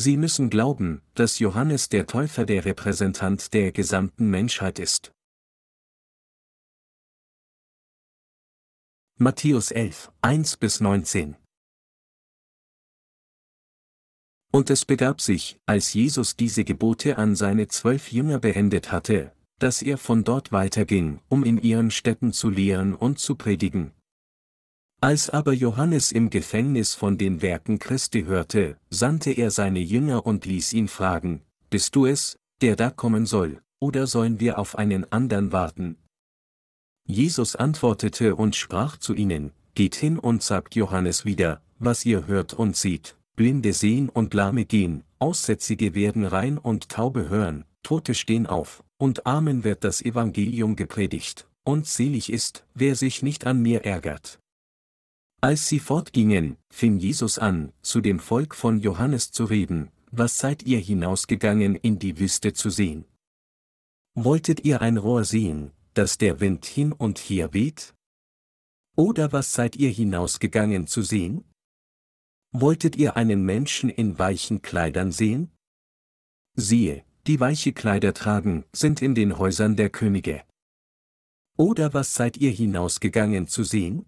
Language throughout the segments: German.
Sie müssen glauben, dass Johannes der Täufer der Repräsentant der gesamten Menschheit ist. Matthäus 11, 1 bis 19 Und es begab sich, als Jesus diese Gebote an seine zwölf Jünger beendet hatte, dass er von dort weiterging, um in ihren Städten zu lehren und zu predigen. Als aber Johannes im Gefängnis von den Werken Christi hörte, sandte er seine Jünger und ließ ihn fragen, Bist du es, der da kommen soll, oder sollen wir auf einen anderen warten? Jesus antwortete und sprach zu ihnen, Geht hin und sagt Johannes wieder, was ihr hört und seht, Blinde sehen und Lahme gehen, Aussätzige werden rein und Taube hören, Tote stehen auf, und Armen wird das Evangelium gepredigt, und selig ist, wer sich nicht an mir ärgert. Als sie fortgingen, fing Jesus an, zu dem Volk von Johannes zu reden, was seid ihr hinausgegangen in die Wüste zu sehen? Wolltet ihr ein Rohr sehen, dass der Wind hin und her weht? Oder was seid ihr hinausgegangen zu sehen? Wolltet ihr einen Menschen in weichen Kleidern sehen? Siehe, die weiche Kleider tragen, sind in den Häusern der Könige. Oder was seid ihr hinausgegangen zu sehen?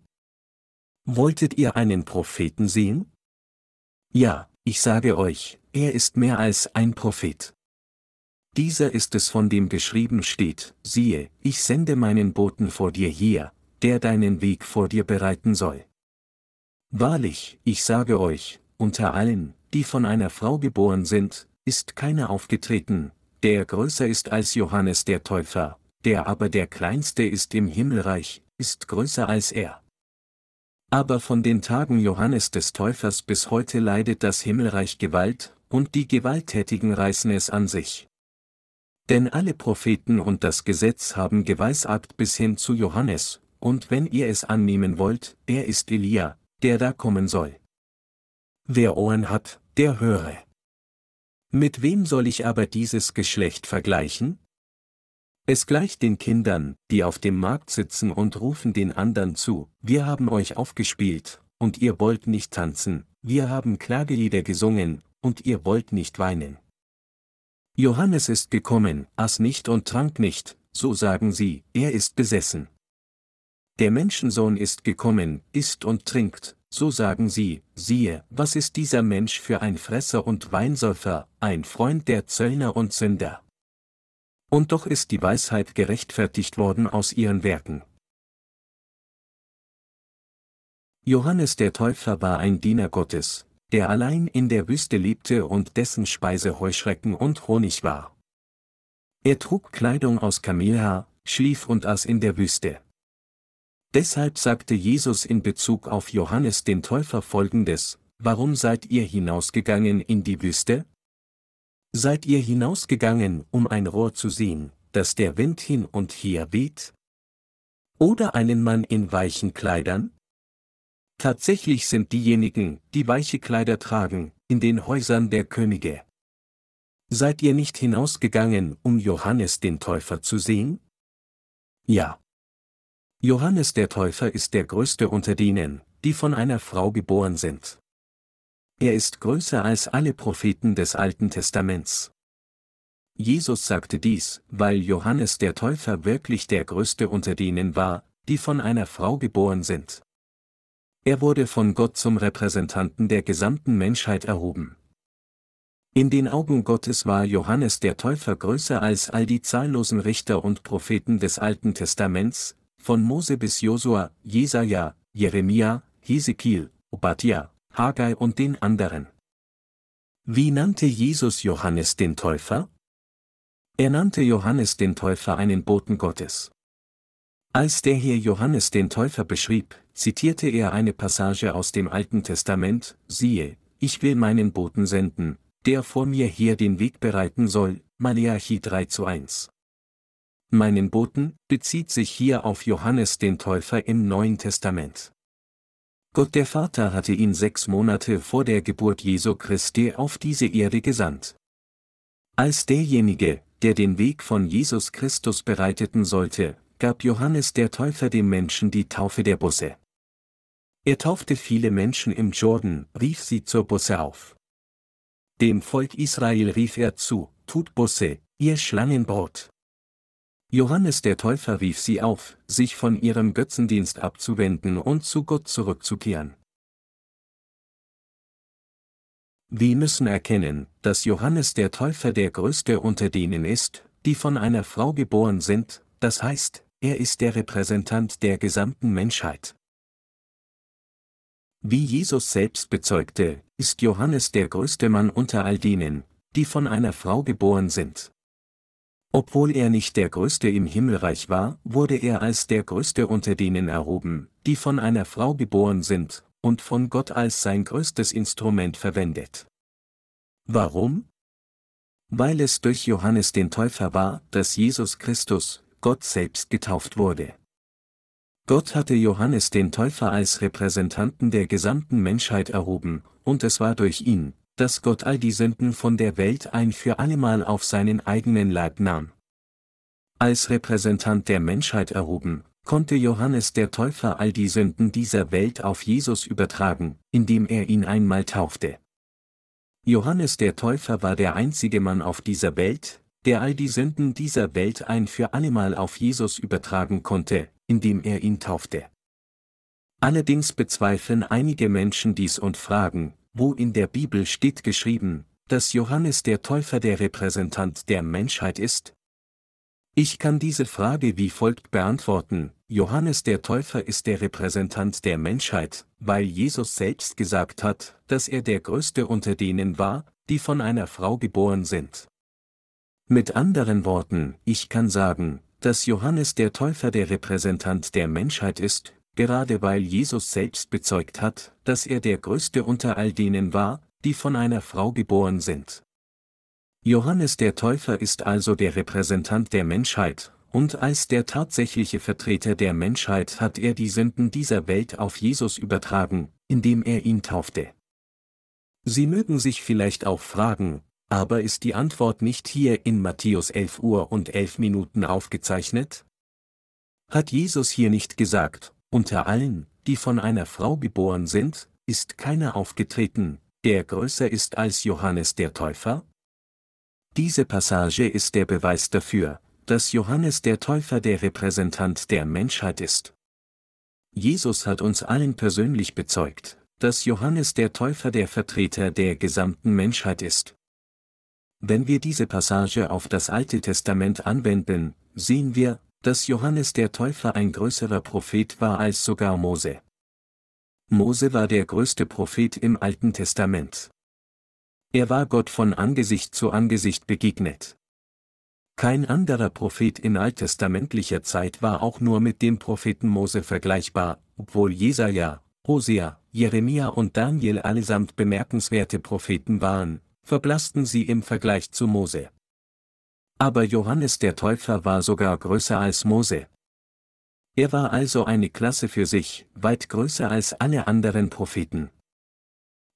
Wolltet ihr einen Propheten sehen? Ja, ich sage euch, er ist mehr als ein Prophet. Dieser ist es von dem geschrieben steht, siehe, ich sende meinen Boten vor dir her, der deinen Weg vor dir bereiten soll. Wahrlich, ich sage euch, unter allen, die von einer Frau geboren sind, ist keiner aufgetreten, der größer ist als Johannes der Täufer, der aber der kleinste ist im Himmelreich, ist größer als er. Aber von den Tagen Johannes des Täufers bis heute leidet das Himmelreich Gewalt, und die Gewalttätigen reißen es an sich. Denn alle Propheten und das Gesetz haben geweissagt bis hin zu Johannes, und wenn ihr es annehmen wollt, er ist Elia, der da kommen soll. Wer Ohren hat, der höre. Mit wem soll ich aber dieses Geschlecht vergleichen? Es gleicht den Kindern, die auf dem Markt sitzen und rufen den anderen zu, wir haben euch aufgespielt, und ihr wollt nicht tanzen, wir haben Klagelieder gesungen, und ihr wollt nicht weinen. Johannes ist gekommen, aß nicht und trank nicht, so sagen sie, er ist besessen. Der Menschensohn ist gekommen, isst und trinkt, so sagen sie, siehe, was ist dieser Mensch für ein Fresser und Weinsäufer, ein Freund der Zöllner und Sünder. Und doch ist die Weisheit gerechtfertigt worden aus ihren Werken. Johannes der Täufer war ein Diener Gottes, der allein in der Wüste lebte und dessen Speise Heuschrecken und Honig war. Er trug Kleidung aus Kamelhaar, schlief und aß in der Wüste. Deshalb sagte Jesus in Bezug auf Johannes den Täufer folgendes, Warum seid ihr hinausgegangen in die Wüste? Seid ihr hinausgegangen, um ein Rohr zu sehen, dass der Wind hin und her weht? Oder einen Mann in weichen Kleidern? Tatsächlich sind diejenigen, die weiche Kleider tragen, in den Häusern der Könige. Seid ihr nicht hinausgegangen, um Johannes den Täufer zu sehen? Ja. Johannes der Täufer ist der größte unter denen, die von einer Frau geboren sind. Er ist größer als alle Propheten des Alten Testaments. Jesus sagte dies, weil Johannes der Täufer wirklich der größte unter denen war, die von einer Frau geboren sind. Er wurde von Gott zum Repräsentanten der gesamten Menschheit erhoben. In den Augen Gottes war Johannes der Täufer größer als all die zahllosen Richter und Propheten des Alten Testaments, von Mose bis Josua, Jesaja, Jeremia, Hesekiel, Obadja, Haggai und den anderen. Wie nannte Jesus Johannes den Täufer? Er nannte Johannes den Täufer einen Boten Gottes. Als der hier Johannes den Täufer beschrieb, zitierte er eine Passage aus dem Alten Testament, siehe, ich will meinen Boten senden, der vor mir her den Weg bereiten soll, Maleachi 3 zu 1. Meinen Boten bezieht sich hier auf Johannes den Täufer im Neuen Testament. Gott der Vater hatte ihn sechs Monate vor der Geburt Jesu Christi auf diese Erde gesandt. Als derjenige, der den Weg von Jesus Christus bereiteten sollte, gab Johannes der Täufer dem Menschen die Taufe der Busse. Er taufte viele Menschen im Jordan, rief sie zur Busse auf. Dem Volk Israel rief er zu, tut Busse, ihr Schlangenbrot. Johannes der Täufer rief sie auf, sich von ihrem Götzendienst abzuwenden und zu Gott zurückzukehren. Wir müssen erkennen, dass Johannes der Täufer der größte unter denen ist, die von einer Frau geboren sind, das heißt, er ist der Repräsentant der gesamten Menschheit. Wie Jesus selbst bezeugte, ist Johannes der größte Mann unter all denen, die von einer Frau geboren sind. Obwohl er nicht der Größte im Himmelreich war, wurde er als der Größte unter denen erhoben, die von einer Frau geboren sind, und von Gott als sein größtes Instrument verwendet. Warum? Weil es durch Johannes den Täufer war, dass Jesus Christus, Gott selbst getauft wurde. Gott hatte Johannes den Täufer als Repräsentanten der gesamten Menschheit erhoben, und es war durch ihn, dass Gott all die Sünden von der Welt ein für allemal auf seinen eigenen Leib nahm. Als Repräsentant der Menschheit erhoben, konnte Johannes der Täufer all die Sünden dieser Welt auf Jesus übertragen, indem er ihn einmal taufte. Johannes der Täufer war der einzige Mann auf dieser Welt, der all die Sünden dieser Welt ein für allemal auf Jesus übertragen konnte, indem er ihn taufte. Allerdings bezweifeln einige Menschen dies und fragen, wo in der Bibel steht geschrieben, dass Johannes der Täufer der Repräsentant der Menschheit ist? Ich kann diese Frage wie folgt beantworten, Johannes der Täufer ist der Repräsentant der Menschheit, weil Jesus selbst gesagt hat, dass er der Größte unter denen war, die von einer Frau geboren sind. Mit anderen Worten, ich kann sagen, dass Johannes der Täufer der Repräsentant der Menschheit ist, gerade weil Jesus selbst bezeugt hat, dass er der Größte unter all denen war, die von einer Frau geboren sind. Johannes der Täufer ist also der Repräsentant der Menschheit, und als der tatsächliche Vertreter der Menschheit hat er die Sünden dieser Welt auf Jesus übertragen, indem er ihn taufte. Sie mögen sich vielleicht auch fragen, aber ist die Antwort nicht hier in Matthäus 11 Uhr und 11 Minuten aufgezeichnet? Hat Jesus hier nicht gesagt, unter allen, die von einer Frau geboren sind, ist keiner aufgetreten, der größer ist als Johannes der Täufer? Diese Passage ist der Beweis dafür, dass Johannes der Täufer der Repräsentant der Menschheit ist. Jesus hat uns allen persönlich bezeugt, dass Johannes der Täufer der Vertreter der gesamten Menschheit ist. Wenn wir diese Passage auf das Alte Testament anwenden, sehen wir, dass Johannes der Täufer ein größerer Prophet war als sogar Mose. Mose war der größte Prophet im Alten Testament. Er war Gott von Angesicht zu Angesicht begegnet. Kein anderer Prophet in alttestamentlicher Zeit war auch nur mit dem Propheten Mose vergleichbar, obwohl Jesaja, Hosea, Jeremia und Daniel allesamt bemerkenswerte Propheten waren, verblassten sie im Vergleich zu Mose. Aber Johannes der Täufer war sogar größer als Mose. Er war also eine Klasse für sich, weit größer als alle anderen Propheten.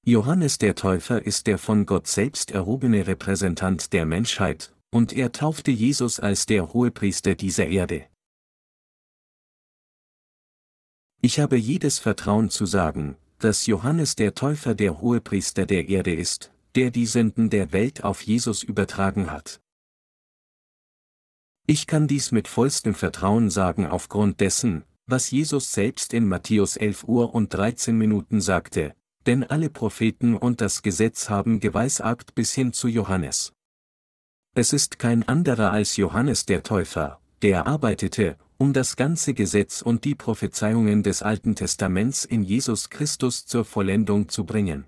Johannes der Täufer ist der von Gott selbst erhobene Repräsentant der Menschheit, und er taufte Jesus als der Hohepriester dieser Erde. Ich habe jedes Vertrauen zu sagen, dass Johannes der Täufer der Hohepriester der Erde ist, der die Sünden der Welt auf Jesus übertragen hat. Ich kann dies mit vollstem Vertrauen sagen aufgrund dessen, was Jesus selbst in Matthäus 11 Uhr und 13 Minuten sagte, denn alle Propheten und das Gesetz haben geweissagt bis hin zu Johannes. Es ist kein anderer als Johannes der Täufer, der arbeitete, um das ganze Gesetz und die Prophezeiungen des Alten Testaments in Jesus Christus zur Vollendung zu bringen.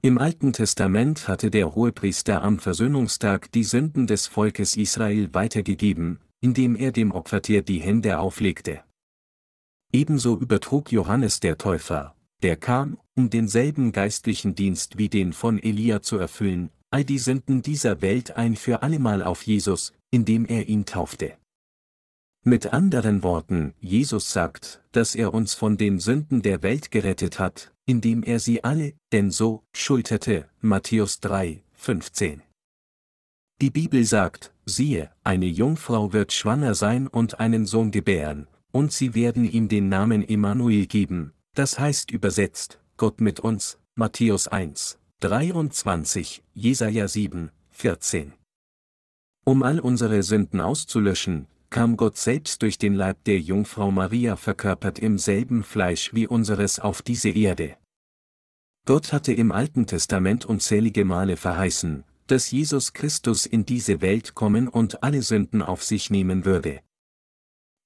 Im Alten Testament hatte der Hohepriester am Versöhnungstag die Sünden des Volkes Israel weitergegeben, indem er dem Opfertier die Hände auflegte. Ebenso übertrug Johannes der Täufer, der kam, um denselben geistlichen Dienst wie den von Elia zu erfüllen, all die Sünden dieser Welt ein für allemal auf Jesus, indem er ihn taufte. Mit anderen Worten, Jesus sagt, dass er uns von den Sünden der Welt gerettet hat, indem er sie alle, denn so, schulterte, Matthäus 3, 15. Die Bibel sagt, siehe, eine Jungfrau wird schwanger sein und einen Sohn gebären, und sie werden ihm den Namen Emmanuel geben, das heißt übersetzt, Gott mit uns, Matthäus 1, 23, Jesaja 7, 14. Um all unsere Sünden auszulöschen, kam Gott selbst durch den Leib der Jungfrau Maria verkörpert im selben Fleisch wie unseres auf diese Erde. Gott hatte im Alten Testament unzählige Male verheißen, dass Jesus Christus in diese Welt kommen und alle Sünden auf sich nehmen würde.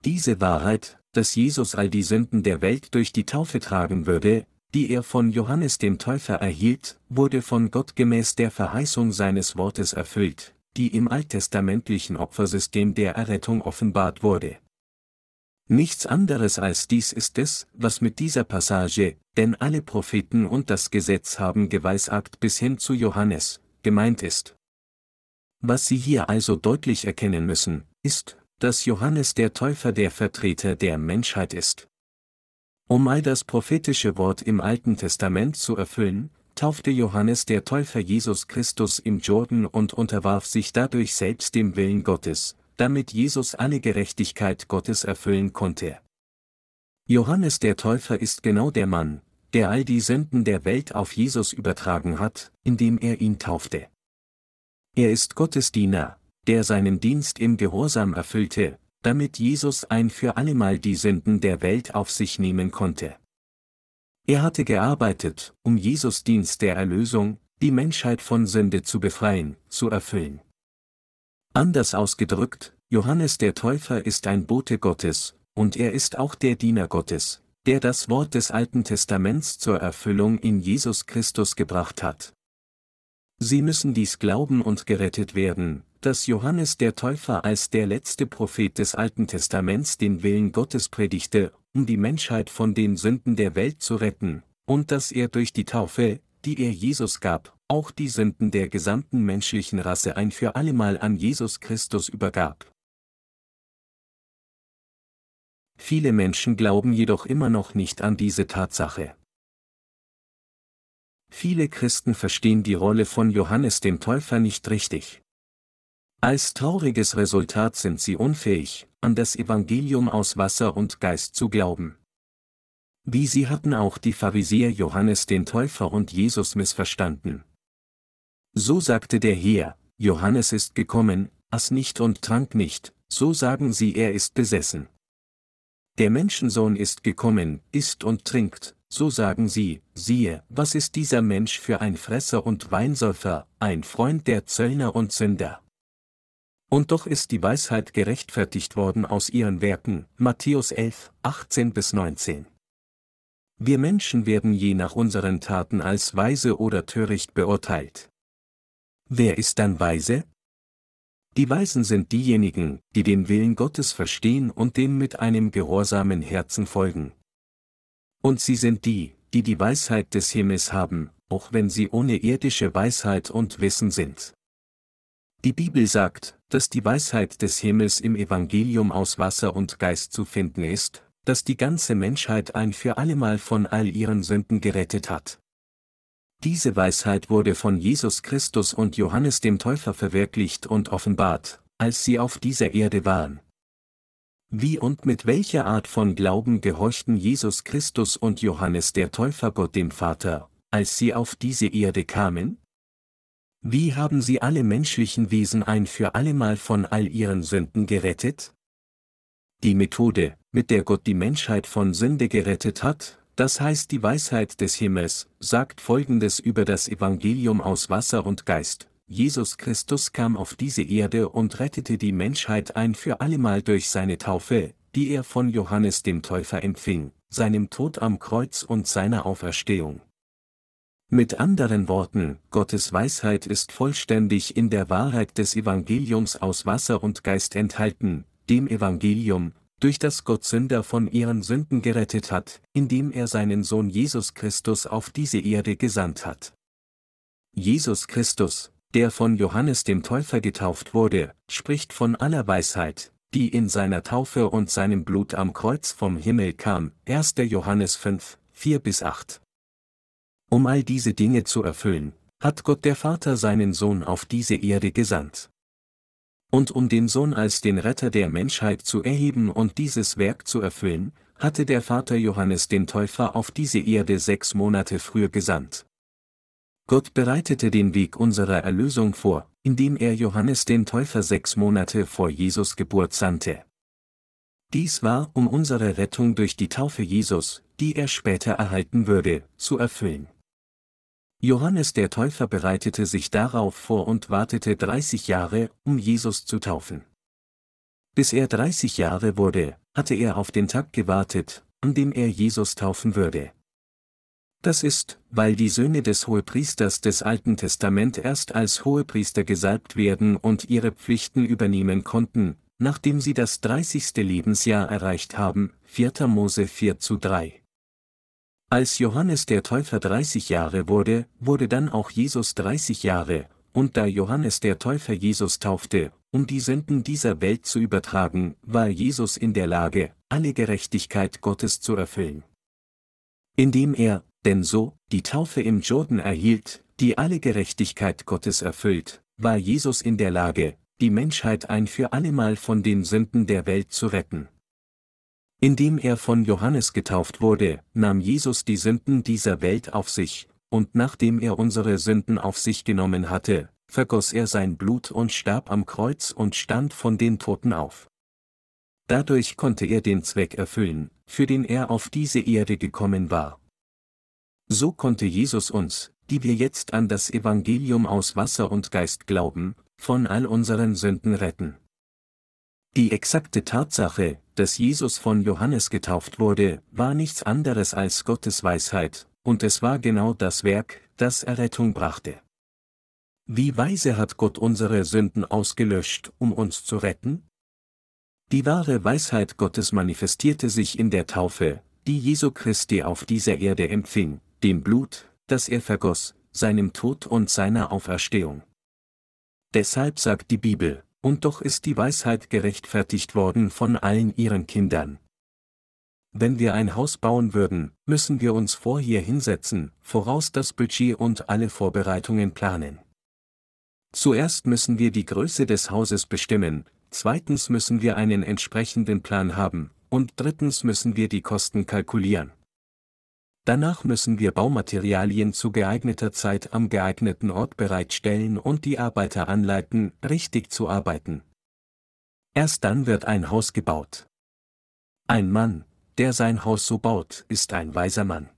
Diese Wahrheit, dass Jesus all die Sünden der Welt durch die Taufe tragen würde, die er von Johannes dem Täufer erhielt, wurde von Gott gemäß der Verheißung seines Wortes erfüllt, die im alttestamentlichen Opfersystem der Errettung offenbart wurde. Nichts anderes als dies ist es, was mit dieser Passage, denn alle Propheten und das Gesetz haben geweissagt bis hin zu Johannes, gemeint ist. Was Sie hier also deutlich erkennen müssen, ist, dass Johannes der Täufer der Vertreter der Menschheit ist. Um all das prophetische Wort im Alten Testament zu erfüllen, taufte Johannes der Täufer Jesus Christus im Jordan und unterwarf sich dadurch selbst dem Willen Gottes, damit Jesus alle Gerechtigkeit Gottes erfüllen konnte. Johannes der Täufer ist genau der Mann, der all die Sünden der Welt auf Jesus übertragen hat, indem er ihn taufte. Er ist Gottes Diener, der seinen Dienst im Gehorsam erfüllte, damit Jesus ein für allemal die Sünden der Welt auf sich nehmen konnte. Er hatte gearbeitet, um Jesus Dienst der Erlösung, die Menschheit von Sünde zu befreien, zu erfüllen. Anders ausgedrückt, Johannes der Täufer ist ein Bote Gottes, und er ist auch der Diener Gottes, der das Wort des Alten Testaments zur Erfüllung in Jesus Christus gebracht hat. Sie müssen dies glauben und gerettet werden, dass Johannes der Täufer als der letzte Prophet des Alten Testaments den Willen Gottes predigte, um die Menschheit von den Sünden der Welt zu retten, und dass er durch die Taufe, die er Jesus gab, auch die Sünden der gesamten menschlichen Rasse ein für allemal an Jesus Christus übergab. Viele Menschen glauben jedoch immer noch nicht an diese Tatsache. Viele Christen verstehen die Rolle von Johannes dem Täufer nicht richtig. Als trauriges Resultat sind sie unfähig, an das Evangelium aus Wasser und Geist zu glauben. Wie sie hatten auch die Pharisäer Johannes den Täufer und Jesus missverstanden. So sagte der Herr, Johannes ist gekommen, aß nicht und trank nicht, so sagen sie er ist besessen. Der Menschensohn ist gekommen, isst und trinkt, so sagen sie, siehe, was ist dieser Mensch für ein Fresser und Weinsäufer, ein Freund der Zöllner und Sünder. Und doch ist die Weisheit gerechtfertigt worden aus ihren Werken, Matthäus 11, 18 bis 19. Wir Menschen werden je nach unseren Taten als weise oder töricht beurteilt. Wer ist dann weise? Die Weisen sind diejenigen, die den Willen Gottes verstehen und dem mit einem gehorsamen Herzen folgen. Und sie sind die, die die Weisheit des Himmels haben, auch wenn sie ohne irdische Weisheit und Wissen sind. Die Bibel sagt, dass die Weisheit des Himmels im Evangelium aus Wasser und Geist zu finden ist, dass die ganze Menschheit ein für allemal von all ihren Sünden gerettet hat. Diese Weisheit wurde von Jesus Christus und Johannes dem Täufer verwirklicht und offenbart, als sie auf dieser Erde waren. Wie und mit welcher Art von Glauben gehorchten Jesus Christus und Johannes der Täufer Gott dem Vater, als sie auf diese Erde kamen? Wie haben sie alle menschlichen Wesen ein für allemal von all ihren Sünden gerettet? Die Methode, mit der Gott die Menschheit von Sünde gerettet hat, das heißt die Weisheit des Himmels, sagt Folgendes über das Evangelium aus Wasser und Geist. Jesus Christus kam auf diese Erde und rettete die Menschheit ein für allemal durch seine Taufe, die er von Johannes dem Täufer empfing, seinem Tod am Kreuz und seiner Auferstehung. Mit anderen Worten, Gottes Weisheit ist vollständig in der Wahrheit des Evangeliums aus Wasser und Geist enthalten, dem Evangelium, durch das Gott Sünder von ihren Sünden gerettet hat, indem er seinen Sohn Jesus Christus auf diese Erde gesandt hat. Jesus Christus, der von Johannes dem Täufer getauft wurde, spricht von aller Weisheit, die in seiner Taufe und seinem Blut am Kreuz vom Himmel kam, 1. Johannes 5, 4 bis 8. Um all diese Dinge zu erfüllen, hat Gott der Vater seinen Sohn auf diese Erde gesandt und um den Sohn als den Retter der Menschheit zu erheben und dieses Werk zu erfüllen, hatte der Vater Johannes den Täufer auf diese Erde sechs Monate früher gesandt. Gott bereitete den Weg unserer Erlösung vor, indem er Johannes den Täufer sechs Monate vor Jesus Geburt sandte. Dies war, um unsere Rettung durch die Taufe Jesus, die er später erhalten würde, zu erfüllen. Johannes der Täufer bereitete sich darauf vor und wartete 30 Jahre, um Jesus zu taufen. Bis er 30 Jahre wurde, hatte er auf den Tag gewartet, an dem er Jesus taufen würde. Das ist, weil die Söhne des Hohepriesters des Alten Testament erst als Hohepriester gesalbt werden und ihre Pflichten übernehmen konnten, nachdem sie das 30. Lebensjahr erreicht haben, 4. Mose 4 zu 3. Als Johannes der Täufer 30 Jahre wurde, wurde dann auch Jesus 30 Jahre, und da Johannes der Täufer Jesus taufte, um die Sünden dieser Welt zu übertragen, war Jesus in der Lage, alle Gerechtigkeit Gottes zu erfüllen. Indem er, denn so, die Taufe im Jordan erhielt, die alle Gerechtigkeit Gottes erfüllt, war Jesus in der Lage, die Menschheit ein für allemal von den Sünden der Welt zu retten. Indem er von Johannes getauft wurde, nahm Jesus die Sünden dieser Welt auf sich, und nachdem er unsere Sünden auf sich genommen hatte, vergoss er sein Blut und starb am Kreuz und stand von den Toten auf. Dadurch konnte er den Zweck erfüllen, für den er auf diese Erde gekommen war. So konnte Jesus uns, die wir jetzt an das Evangelium aus Wasser und Geist glauben, von all unseren Sünden retten. Die exakte Tatsache, dass Jesus von Johannes getauft wurde, war nichts anderes als Gottes Weisheit, und es war genau das Werk, das Errettung brachte. Wie weise hat Gott unsere Sünden ausgelöscht, um uns zu retten? Die wahre Weisheit Gottes manifestierte sich in der Taufe, die Jesu Christi auf dieser Erde empfing, dem Blut, das er vergoss, seinem Tod und seiner Auferstehung. Deshalb sagt die Bibel, und doch ist die Weisheit gerechtfertigt worden von allen ihren Kindern. Wenn wir ein Haus bauen würden, müssen wir uns vorher hinsetzen, voraus das Budget und alle Vorbereitungen planen. Zuerst müssen wir die Größe des Hauses bestimmen, zweitens müssen wir einen entsprechenden Plan haben, und drittens müssen wir die Kosten kalkulieren. Danach müssen wir Baumaterialien zu geeigneter Zeit am geeigneten Ort bereitstellen und die Arbeiter anleiten, richtig zu arbeiten. Erst dann wird ein Haus gebaut. Ein Mann, der sein Haus so baut, ist ein weiser Mann.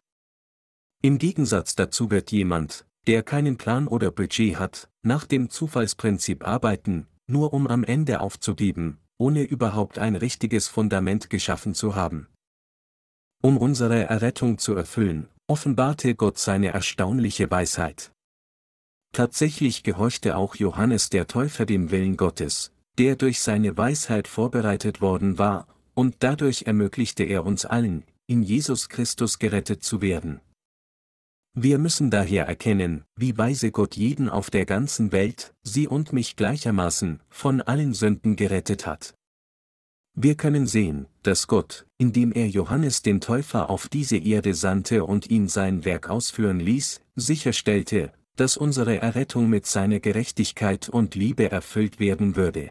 Im Gegensatz dazu wird jemand, der keinen Plan oder Budget hat, nach dem Zufallsprinzip arbeiten, nur um am Ende aufzugeben, ohne überhaupt ein richtiges Fundament geschaffen zu haben. Um unsere Errettung zu erfüllen, offenbarte Gott seine erstaunliche Weisheit. Tatsächlich gehorchte auch Johannes der Täufer dem Willen Gottes, der durch seine Weisheit vorbereitet worden war, und dadurch ermöglichte er uns allen, in Jesus Christus gerettet zu werden. Wir müssen daher erkennen, wie weise Gott jeden auf der ganzen Welt, sie und mich gleichermaßen, von allen Sünden gerettet hat. Wir können sehen, dass Gott, indem er Johannes den Täufer auf diese Erde sandte und ihn sein Werk ausführen ließ, sicherstellte, dass unsere Errettung mit seiner Gerechtigkeit und Liebe erfüllt werden würde.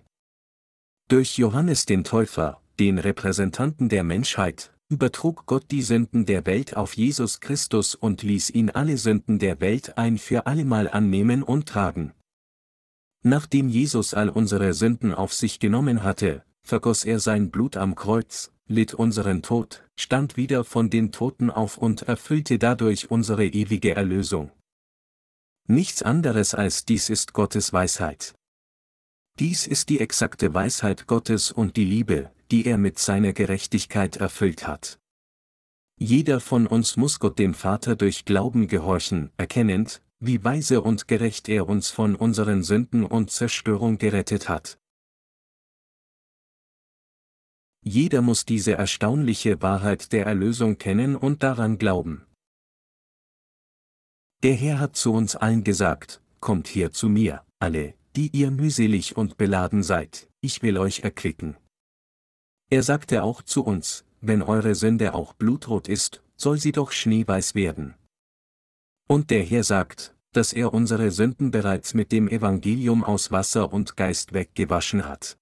Durch Johannes den Täufer, den Repräsentanten der Menschheit, übertrug Gott die Sünden der Welt auf Jesus Christus und ließ ihn alle Sünden der Welt ein für allemal annehmen und tragen. Nachdem Jesus all unsere Sünden auf sich genommen hatte, vergoss er sein Blut am Kreuz, litt unseren Tod, stand wieder von den Toten auf und erfüllte dadurch unsere ewige Erlösung. Nichts anderes als dies ist Gottes Weisheit. Dies ist die exakte Weisheit Gottes und die Liebe, die er mit seiner Gerechtigkeit erfüllt hat. Jeder von uns muss Gott dem Vater durch Glauben gehorchen, erkennend, wie weise und gerecht er uns von unseren Sünden und Zerstörung gerettet hat. Jeder muss diese erstaunliche Wahrheit der Erlösung kennen und daran glauben. Der Herr hat zu uns allen gesagt, Kommt her zu mir, alle, die ihr mühselig und beladen seid, ich will euch erquicken. Er sagte auch zu uns, wenn eure Sünde auch blutrot ist, soll sie doch schneeweiß werden. Und der Herr sagt, dass er unsere Sünden bereits mit dem Evangelium aus Wasser und Geist weggewaschen hat.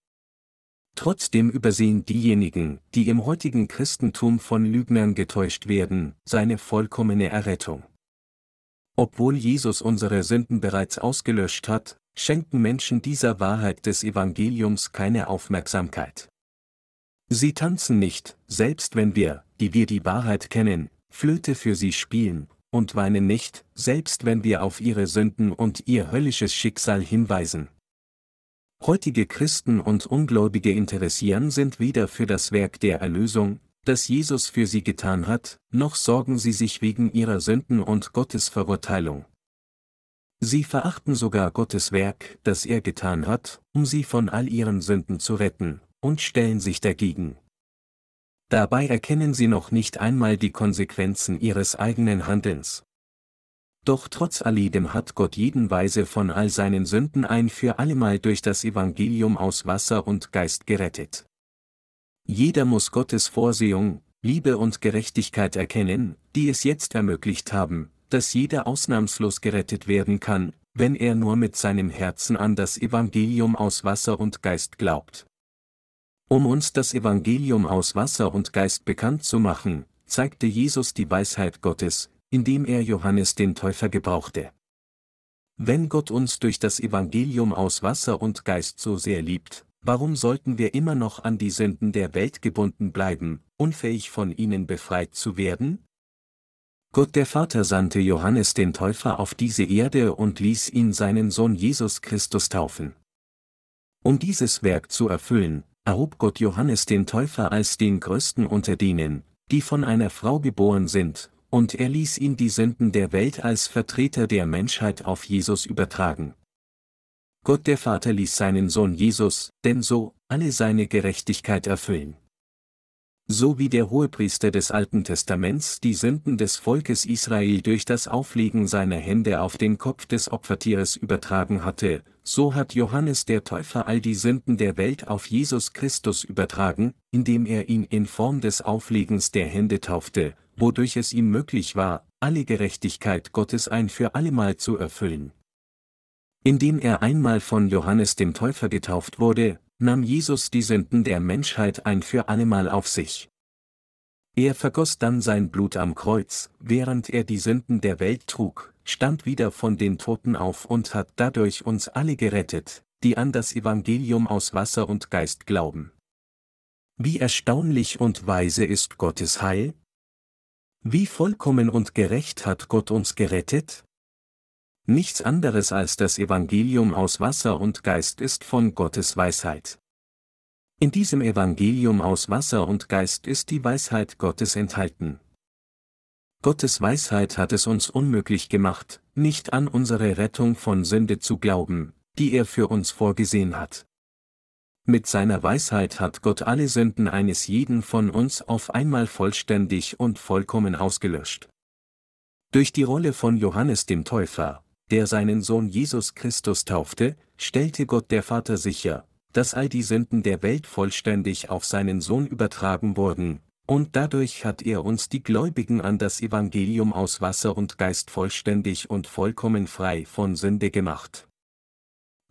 Trotzdem übersehen diejenigen, die im heutigen Christentum von Lügnern getäuscht werden, seine vollkommene Errettung. Obwohl Jesus unsere Sünden bereits ausgelöscht hat, schenken Menschen dieser Wahrheit des Evangeliums keine Aufmerksamkeit. Sie tanzen nicht, selbst wenn wir, die wir die Wahrheit kennen, Flöte für sie spielen, und weinen nicht, selbst wenn wir auf ihre Sünden und ihr höllisches Schicksal hinweisen. Heutige Christen und Ungläubige interessieren sind weder für das Werk der Erlösung, das Jesus für sie getan hat, noch sorgen sie sich wegen ihrer Sünden und Gottes Verurteilung. Sie verachten sogar Gottes Werk, das er getan hat, um sie von all ihren Sünden zu retten, und stellen sich dagegen. Dabei erkennen sie noch nicht einmal die Konsequenzen ihres eigenen Handelns. Doch trotz alledem hat Gott jeden Weise von all seinen Sünden ein für allemal durch das Evangelium aus Wasser und Geist gerettet. Jeder muss Gottes Vorsehung, Liebe und Gerechtigkeit erkennen, die es jetzt ermöglicht haben, dass jeder ausnahmslos gerettet werden kann, wenn er nur mit seinem Herzen an das Evangelium aus Wasser und Geist glaubt. Um uns das Evangelium aus Wasser und Geist bekannt zu machen, zeigte Jesus die Weisheit Gottes, indem er Johannes den Täufer gebrauchte. Wenn Gott uns durch das Evangelium aus Wasser und Geist so sehr liebt, warum sollten wir immer noch an die Sünden der Welt gebunden bleiben, unfähig von ihnen befreit zu werden? Gott der Vater sandte Johannes den Täufer auf diese Erde und ließ ihn seinen Sohn Jesus Christus taufen. Um dieses Werk zu erfüllen, erhob Gott Johannes den Täufer als den größten unter denen, die von einer Frau geboren sind, und er ließ ihn die Sünden der Welt als Vertreter der Menschheit auf Jesus übertragen. Gott der Vater ließ seinen Sohn Jesus, denn so, alle seine Gerechtigkeit erfüllen. So wie der Hohepriester des Alten Testaments die Sünden des Volkes Israel durch das Auflegen seiner Hände auf den Kopf des Opfertieres übertragen hatte, so hat Johannes der Täufer all die Sünden der Welt auf Jesus Christus übertragen, indem er ihn in Form des Auflegens der Hände taufte, wodurch es ihm möglich war, alle Gerechtigkeit Gottes ein für allemal zu erfüllen. Indem er einmal von Johannes dem Täufer getauft wurde, nahm Jesus die Sünden der Menschheit ein für allemal auf sich. Er vergoss dann sein Blut am Kreuz, während er die Sünden der Welt trug, stand wieder von den Toten auf und hat dadurch uns alle gerettet, die an das Evangelium aus Wasser und Geist glauben. Wie erstaunlich und weise ist Gottes Heil? Wie vollkommen und gerecht hat Gott uns gerettet? Nichts anderes als das Evangelium aus Wasser und Geist ist von Gottes Weisheit. In diesem Evangelium aus Wasser und Geist ist die Weisheit Gottes enthalten. Gottes Weisheit hat es uns unmöglich gemacht, nicht an unsere Rettung von Sünde zu glauben, die er für uns vorgesehen hat. Mit seiner Weisheit hat Gott alle Sünden eines jeden von uns auf einmal vollständig und vollkommen ausgelöscht. Durch die Rolle von Johannes dem Täufer, der seinen Sohn Jesus Christus taufte, stellte Gott der Vater sicher, dass all die Sünden der Welt vollständig auf seinen Sohn übertragen wurden, und dadurch hat er uns die Gläubigen an das Evangelium aus Wasser und Geist vollständig und vollkommen frei von Sünde gemacht.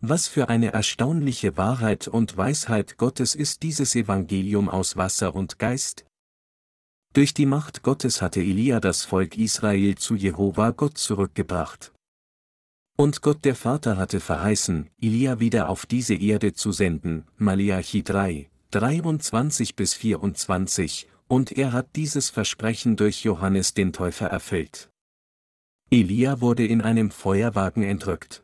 Was für eine erstaunliche Wahrheit und Weisheit Gottes ist dieses Evangelium aus Wasser und Geist? Durch die Macht Gottes hatte Elia das Volk Israel zu Jehova Gott zurückgebracht. Und Gott der Vater hatte verheißen, Elia wieder auf diese Erde zu senden, Malachi 3, 23 bis 24, und er hat dieses Versprechen durch Johannes den Täufer erfüllt. Elia wurde in einem Feuerwagen entrückt.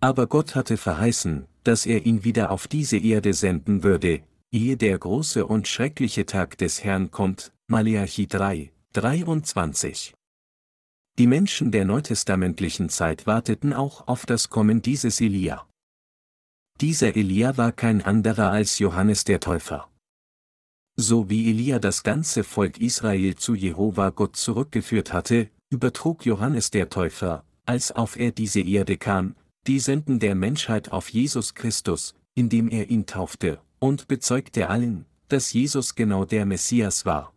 Aber Gott hatte verheißen, dass er ihn wieder auf diese Erde senden würde, ehe der große und schreckliche Tag des Herrn kommt, Malachi 3, 23. Die Menschen der neutestamentlichen Zeit warteten auch auf das Kommen dieses Elia. Dieser Elia war kein anderer als Johannes der Täufer. So wie Elia das ganze Volk Israel zu Jehova Gott zurückgeführt hatte, übertrug Johannes der Täufer, als auf er diese Erde kam, die Sünden der Menschheit auf Jesus Christus, indem er ihn taufte, und bezeugte allen, dass Jesus genau der Messias war.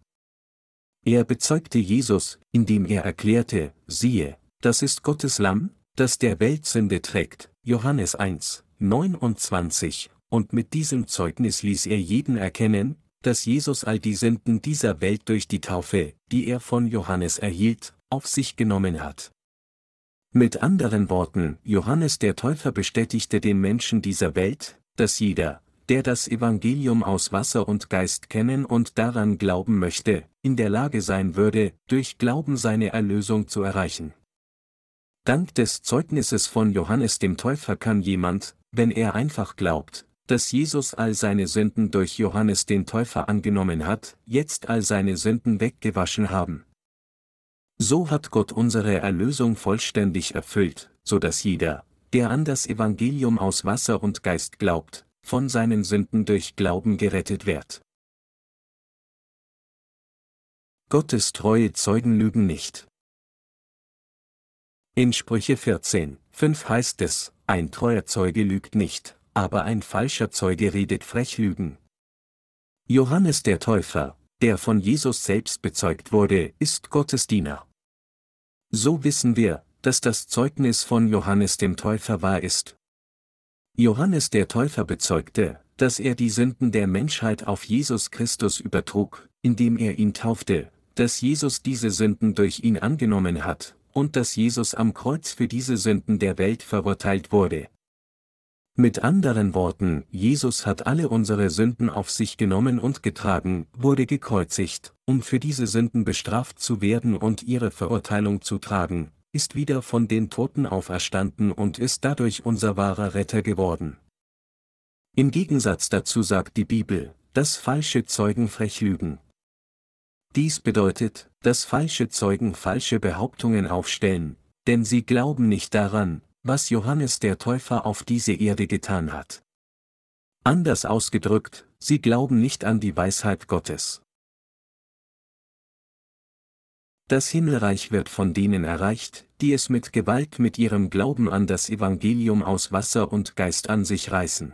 Er bezeugte Jesus, indem er erklärte, siehe, das ist Gottes Lamm, das der Welt Sünde trägt, Johannes 1, 29, und mit diesem Zeugnis ließ er jeden erkennen, dass Jesus all die Sünden dieser Welt durch die Taufe, die er von Johannes erhielt, auf sich genommen hat. Mit anderen Worten, Johannes der Täufer bestätigte den Menschen dieser Welt, dass jeder, der das Evangelium aus Wasser und Geist kennen und daran glauben möchte, in der Lage sein würde, durch Glauben seine Erlösung zu erreichen. Dank des Zeugnisses von Johannes dem Täufer kann jemand, wenn er einfach glaubt, dass Jesus all seine Sünden durch Johannes den Täufer angenommen hat, jetzt all seine Sünden weggewaschen haben. So hat Gott unsere Erlösung vollständig erfüllt, so dass jeder, der an das Evangelium aus Wasser und Geist glaubt, von seinen Sünden durch Glauben gerettet wird. Gottes treue Zeugen lügen nicht. In Sprüche 14, 5 heißt es, ein treuer Zeuge lügt nicht, aber ein falscher Zeuge redet frech Lügen. Johannes der Täufer, der von Jesus selbst bezeugt wurde, ist Gottes Diener. So wissen wir, dass das Zeugnis von Johannes dem Täufer wahr ist. Johannes der Täufer bezeugte, dass er die Sünden der Menschheit auf Jesus Christus übertrug, indem er ihn taufte, dass Jesus diese Sünden durch ihn angenommen hat, und dass Jesus am Kreuz für diese Sünden der Welt verurteilt wurde. Mit anderen Worten, Jesus hat alle unsere Sünden auf sich genommen und getragen, wurde gekreuzigt, um für diese Sünden bestraft zu werden und ihre Verurteilung zu tragen, ist wieder von den Toten auferstanden und ist dadurch unser wahrer Retter geworden. Im Gegensatz dazu sagt die Bibel, dass falsche Zeugen frech lügen. Dies bedeutet, dass falsche Zeugen falsche Behauptungen aufstellen, denn sie glauben nicht daran, was Johannes der Täufer auf diese Erde getan hat. Anders ausgedrückt, sie glauben nicht an die Weisheit Gottes. Das Himmelreich wird von denen erreicht, die es mit Gewalt mit ihrem Glauben an das Evangelium aus Wasser und Geist an sich reißen.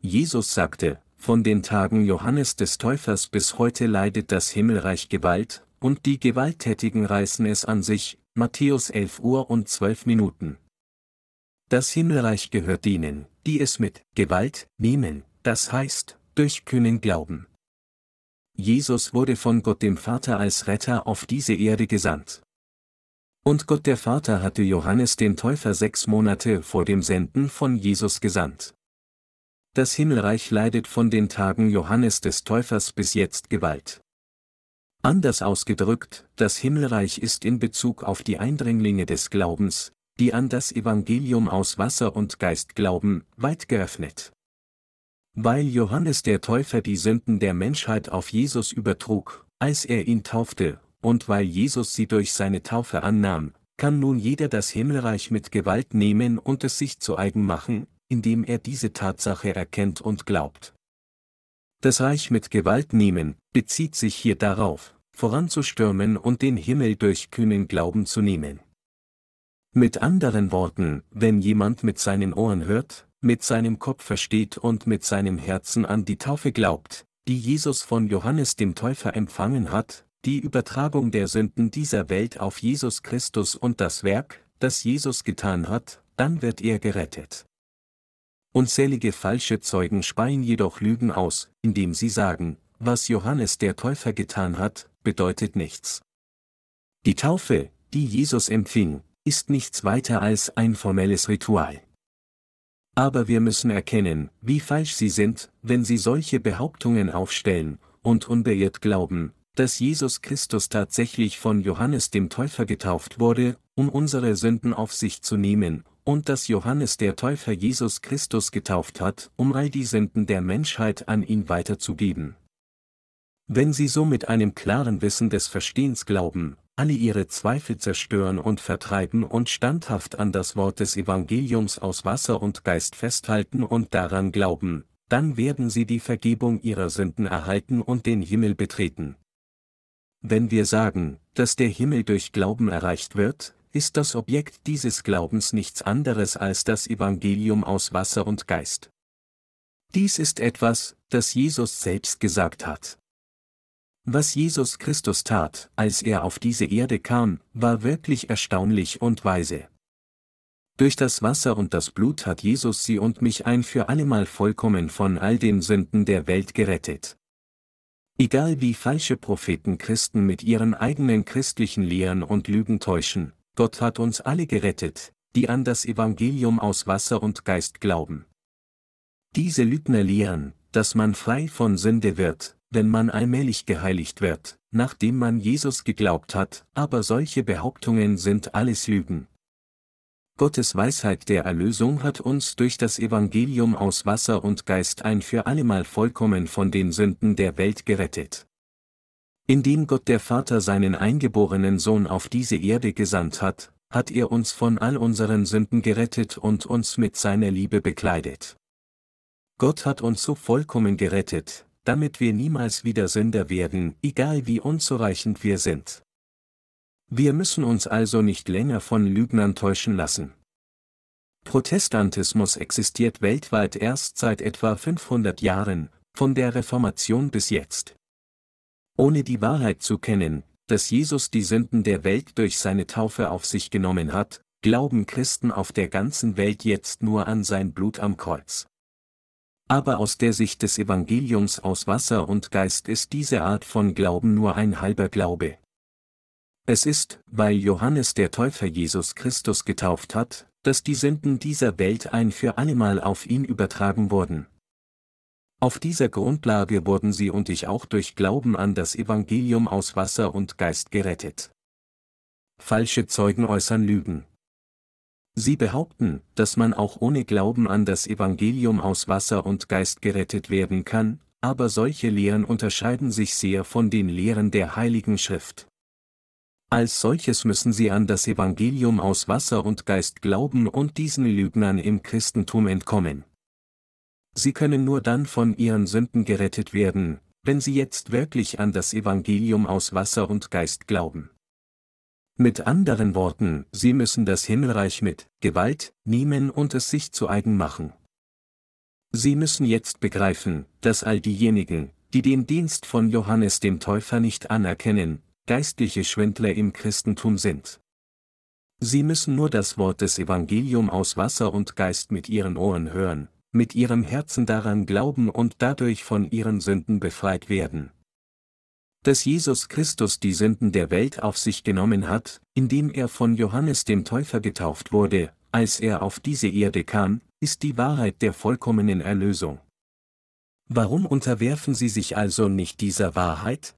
Jesus sagte, von den Tagen Johannes des Täufers bis heute leidet das Himmelreich Gewalt, und die Gewalttätigen reißen es an sich, Matthäus 11 Uhr und 12 Minuten. Das Himmelreich gehört denen, die es mit Gewalt nehmen, das heißt, durch Kühnen glauben. Jesus wurde von Gott dem Vater als Retter auf diese Erde gesandt. Und Gott der Vater hatte Johannes den Täufer sechs Monate vor dem Senden von Jesus gesandt. Das Himmelreich leidet von den Tagen Johannes des Täufers bis jetzt Gewalt. Anders ausgedrückt, das Himmelreich ist in Bezug auf die Eindringlinge des Glaubens, die an das Evangelium aus Wasser und Geist glauben, weit geöffnet. Weil Johannes der Täufer die Sünden der Menschheit auf Jesus übertrug, als er ihn taufte, und weil Jesus sie durch seine Taufe annahm, kann nun jeder das Himmelreich mit Gewalt nehmen und es sich zu eigen machen, indem er diese Tatsache erkennt und glaubt. Das Reich mit Gewalt nehmen, bezieht sich hier darauf, voranzustürmen und den Himmel durch kühnen Glauben zu nehmen. Mit anderen Worten, wenn jemand mit seinen Ohren hört, mit seinem Kopf versteht und mit seinem Herzen an die Taufe glaubt, die Jesus von Johannes dem Täufer empfangen hat, die Übertragung der Sünden dieser Welt auf Jesus Christus und das Werk, das Jesus getan hat, dann wird er gerettet. Unzählige falsche Zeugen speien jedoch Lügen aus, indem sie sagen, was Johannes der Täufer getan hat, bedeutet nichts. Die Taufe, die Jesus empfing, ist nichts weiter als ein formelles Ritual. Aber wir müssen erkennen, wie falsch sie sind, wenn sie solche Behauptungen aufstellen, und unbeirrt glauben, dass Jesus Christus tatsächlich von Johannes dem Täufer getauft wurde, um unsere Sünden auf sich zu nehmen, und dass Johannes der Täufer Jesus Christus getauft hat, um all die Sünden der Menschheit an ihn weiterzugeben. Wenn sie so mit einem klaren Wissen des Verstehens glauben, alle ihre Zweifel zerstören und vertreiben und standhaft an das Wort des Evangeliums aus Wasser und Geist festhalten und daran glauben, dann werden sie die Vergebung ihrer Sünden erhalten und den Himmel betreten. Wenn wir sagen, dass der Himmel durch Glauben erreicht wird, ist das Objekt dieses Glaubens nichts anderes als das Evangelium aus Wasser und Geist. Dies ist etwas, das Jesus selbst gesagt hat. Was Jesus Christus tat, als er auf diese Erde kam, war wirklich erstaunlich und weise. Durch das Wasser und das Blut hat Jesus sie und mich ein für allemal vollkommen von all den Sünden der Welt gerettet. Egal wie falsche Propheten Christen mit ihren eigenen christlichen Lehren und Lügen täuschen, Gott hat uns alle gerettet, die an das Evangelium aus Wasser und Geist glauben. Diese Lügner lehren, dass man frei von Sünde wird, wenn man allmählich geheiligt wird, nachdem man Jesus geglaubt hat, aber solche Behauptungen sind alles Lügen. Gottes Weisheit der Erlösung hat uns durch das Evangelium aus Wasser und Geist ein für allemal vollkommen von den Sünden der Welt gerettet. Indem Gott der Vater seinen eingeborenen Sohn auf diese Erde gesandt hat, hat er uns von all unseren Sünden gerettet und uns mit seiner Liebe bekleidet. Gott hat uns so vollkommen gerettet, damit wir niemals wieder Sünder werden, egal wie unzureichend wir sind. Wir müssen uns also nicht länger von Lügnern täuschen lassen. Protestantismus existiert weltweit erst seit etwa 500 Jahren, von der Reformation bis jetzt. Ohne die Wahrheit zu kennen, dass Jesus die Sünden der Welt durch seine Taufe auf sich genommen hat, glauben Christen auf der ganzen Welt jetzt nur an sein Blut am Kreuz. Aber aus der Sicht des Evangeliums aus Wasser und Geist ist diese Art von Glauben nur ein halber Glaube. Es ist, weil Johannes der Täufer Jesus Christus getauft hat, dass die Sünden dieser Welt ein für allemal auf ihn übertragen wurden. Auf dieser Grundlage wurden sie und ich auch durch Glauben an das Evangelium aus Wasser und Geist gerettet. Falsche Zeugen äußern Lügen. Sie behaupten, dass man auch ohne Glauben an das Evangelium aus Wasser und Geist gerettet werden kann, aber solche Lehren unterscheiden sich sehr von den Lehren der Heiligen Schrift. Als solches müssen sie an das Evangelium aus Wasser und Geist glauben und diesen Lügnern im Christentum entkommen. Sie können nur dann von ihren Sünden gerettet werden, wenn sie jetzt wirklich an das Evangelium aus Wasser und Geist glauben. Mit anderen Worten, sie müssen das Himmelreich mit Gewalt nehmen und es sich zu eigen machen. Sie müssen jetzt begreifen, dass all diejenigen, die den Dienst von Johannes dem Täufer nicht anerkennen, geistliche Schwindler im Christentum sind. Sie müssen nur das Wort des Evangelium aus Wasser und Geist mit ihren Ohren hören, mit ihrem Herzen daran glauben und dadurch von ihren Sünden befreit werden. Dass Jesus Christus die Sünden der Welt auf sich genommen hat, indem er von Johannes dem Täufer getauft wurde, als er auf diese Erde kam, ist die Wahrheit der vollkommenen Erlösung. Warum unterwerfen Sie sich also nicht dieser Wahrheit?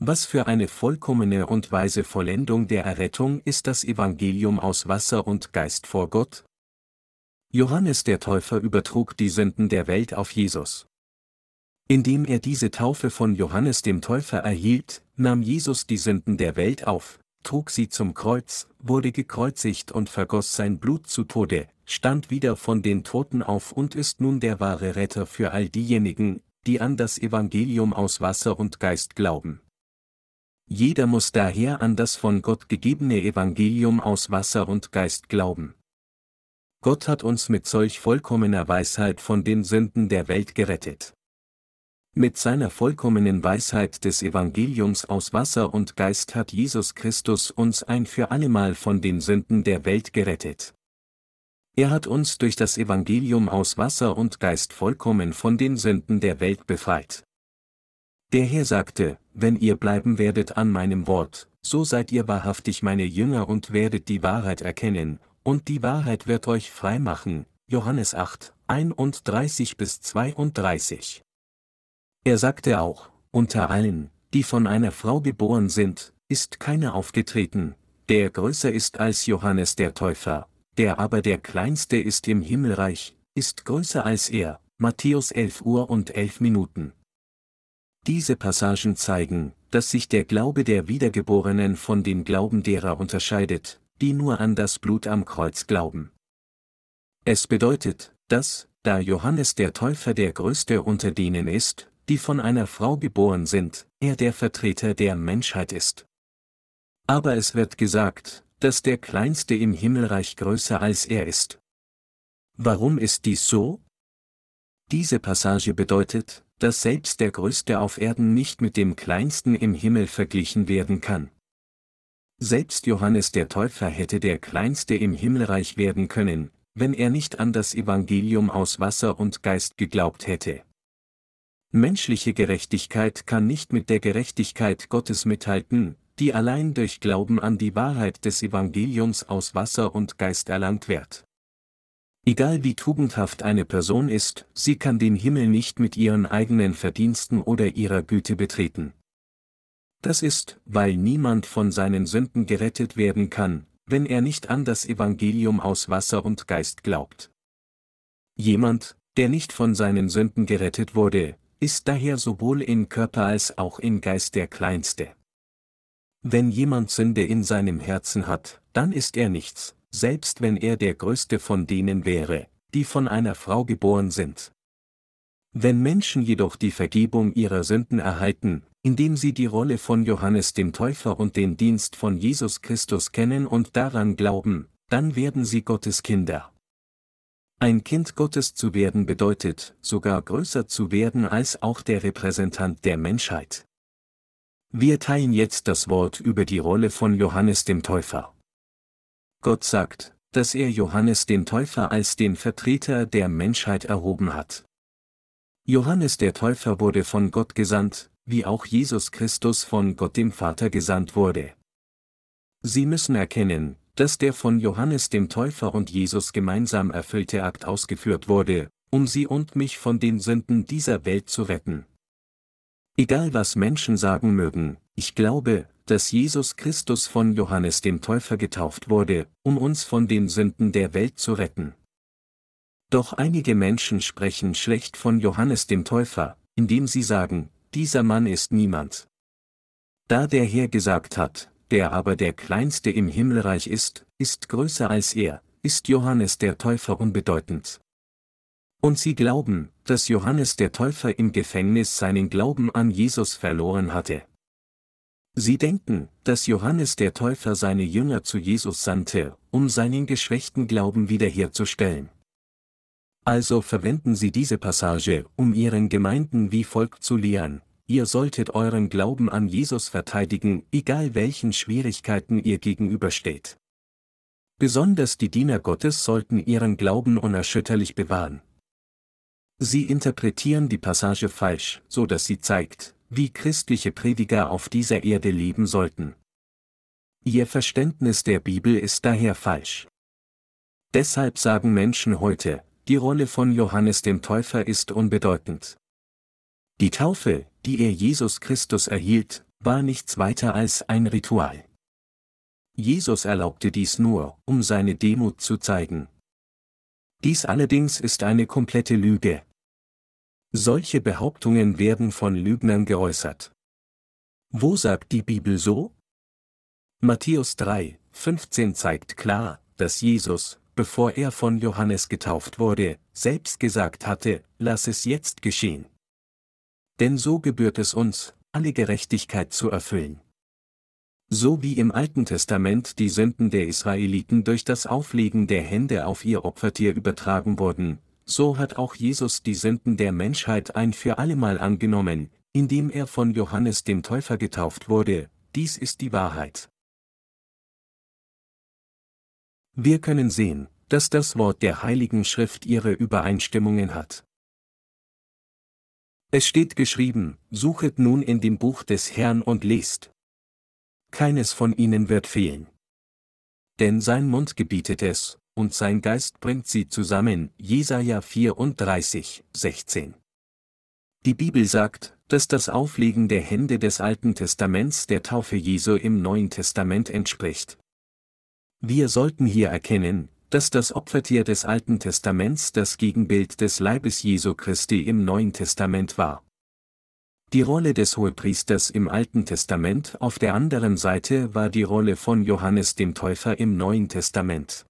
Was für eine vollkommene und weise Vollendung der Errettung ist das Evangelium aus Wasser und Geist vor Gott? Johannes der Täufer übertrug die Sünden der Welt auf Jesus. Indem er diese Taufe von Johannes dem Täufer erhielt, nahm Jesus die Sünden der Welt auf, trug sie zum Kreuz, wurde gekreuzigt und vergoss sein Blut zu Tode, stand wieder von den Toten auf und ist nun der wahre Retter für all diejenigen, die an das Evangelium aus Wasser und Geist glauben. Jeder muss daher an das von Gott gegebene Evangelium aus Wasser und Geist glauben. Gott hat uns mit solch vollkommener Weisheit von den Sünden der Welt gerettet. Mit seiner vollkommenen Weisheit des Evangeliums aus Wasser und Geist hat Jesus Christus uns ein für allemal von den Sünden der Welt gerettet. Er hat uns durch das Evangelium aus Wasser und Geist vollkommen von den Sünden der Welt befreit. Der Herr sagte, wenn ihr bleiben werdet an meinem Wort, so seid ihr wahrhaftig meine Jünger und werdet die Wahrheit erkennen, und die Wahrheit wird euch frei machen. Johannes 8, 31 bis 32. Er sagte auch, unter allen, die von einer Frau geboren sind, ist keiner aufgetreten, der größer ist als Johannes der Täufer, der aber der kleinste ist im Himmelreich, ist größer als er. Matthäus 11 Uhr und 11 Minuten. Diese Passagen zeigen, dass sich der Glaube der Wiedergeborenen von dem Glauben derer unterscheidet, die nur an das Blut am Kreuz glauben. Es bedeutet, dass, da Johannes der Täufer der größte unter denen ist, die von einer Frau geboren sind, er der Vertreter der Menschheit ist. Aber es wird gesagt, dass der Kleinste im Himmelreich größer als er ist. Warum ist dies so? Diese Passage bedeutet, dass selbst der Größte auf Erden nicht mit dem Kleinsten im Himmel verglichen werden kann. Selbst Johannes der Täufer hätte der Kleinste im Himmelreich werden können, wenn er nicht an das Evangelium aus Wasser und Geist geglaubt hätte. Menschliche Gerechtigkeit kann nicht mit der Gerechtigkeit Gottes mithalten, die allein durch Glauben an die Wahrheit des Evangeliums aus Wasser und Geist erlangt wird. Egal wie tugendhaft eine Person ist, sie kann den Himmel nicht mit ihren eigenen Verdiensten oder ihrer Güte betreten. Das ist, weil niemand von seinen Sünden gerettet werden kann, wenn er nicht an das Evangelium aus Wasser und Geist glaubt. Jemand, der nicht von seinen Sünden gerettet wurde, ist daher sowohl in Körper als auch in Geist der Kleinste. Wenn jemand Sünde in seinem Herzen hat, dann ist er nichts, selbst wenn er der größte von denen wäre, die von einer Frau geboren sind. Wenn Menschen jedoch die Vergebung ihrer Sünden erhalten, indem sie die Rolle von Johannes dem Täufer und den Dienst von Jesus Christus kennen und daran glauben, dann werden sie Gottes Kinder. Ein Kind Gottes zu werden bedeutet, sogar größer zu werden als auch der Repräsentant der Menschheit. Wir teilen jetzt das Wort über die Rolle von Johannes dem Täufer. Gott sagt, dass er Johannes den Täufer als den Vertreter der Menschheit erhoben hat. Johannes der Täufer wurde von Gott gesandt, wie auch Jesus Christus von Gott dem Vater gesandt wurde. Sie müssen erkennen, dass der von Johannes dem Täufer und Jesus gemeinsam erfüllte Akt ausgeführt wurde, um sie und mich von den Sünden dieser Welt zu retten. Egal was Menschen sagen mögen, ich glaube, dass Jesus Christus von Johannes dem Täufer getauft wurde, um uns von den Sünden der Welt zu retten. Doch einige Menschen sprechen schlecht von Johannes dem Täufer, indem sie sagen, dieser Mann ist niemand. Da der Herr gesagt hat, der aber der Kleinste im Himmelreich ist, ist größer als er, ist Johannes der Täufer unbedeutend. Und sie glauben, dass Johannes der Täufer im Gefängnis seinen Glauben an Jesus verloren hatte. Sie denken, dass Johannes der Täufer seine Jünger zu Jesus sandte, um seinen geschwächten Glauben wiederherzustellen. Also verwenden Sie diese Passage, um Ihren Gemeinden wie folgt zu lehren, ihr solltet euren Glauben an Jesus verteidigen, egal welchen Schwierigkeiten ihr gegenübersteht. Besonders die Diener Gottes sollten ihren Glauben unerschütterlich bewahren. Sie interpretieren die Passage falsch, so dass sie zeigt, wie christliche Prediger auf dieser Erde leben sollten. Ihr Verständnis der Bibel ist daher falsch. Deshalb sagen Menschen heute, die Rolle von Johannes dem Täufer ist unbedeutend. Die Taufe, die er Jesus Christus erhielt, war nichts weiter als ein Ritual. Jesus erlaubte dies nur, um seine Demut zu zeigen. Dies allerdings ist eine komplette Lüge. Solche Behauptungen werden von Lügnern geäußert. Wo sagt die Bibel so? Matthäus 3, 15 zeigt klar, dass Jesus, bevor er von Johannes getauft wurde, selbst gesagt hatte, lass es jetzt geschehen. Denn so gebührt es uns, alle Gerechtigkeit zu erfüllen. So wie im Alten Testament die Sünden der Israeliten durch das Auflegen der Hände auf ihr Opfertier übertragen wurden, so hat auch Jesus die Sünden der Menschheit ein für allemal angenommen, indem er von Johannes dem Täufer getauft wurde, dies ist die Wahrheit. Wir können sehen, dass das Wort der Heiligen Schrift ihre Übereinstimmungen hat. Es steht geschrieben, suchet nun in dem Buch des Herrn und lest. Keines von ihnen wird fehlen. Denn sein Mund gebietet es, und sein Geist bringt sie zusammen. Jesaja 34, 16. Die Bibel sagt, dass das Auflegen der Hände des Alten Testaments der Taufe Jesu im Neuen Testament entspricht. Wir sollten hier erkennen, dass das Opfertier des Alten Testaments das Gegenbild des Leibes Jesu Christi im Neuen Testament war. Die Rolle des Hohepriesters im Alten Testament auf der anderen Seite war die Rolle von Johannes dem Täufer im Neuen Testament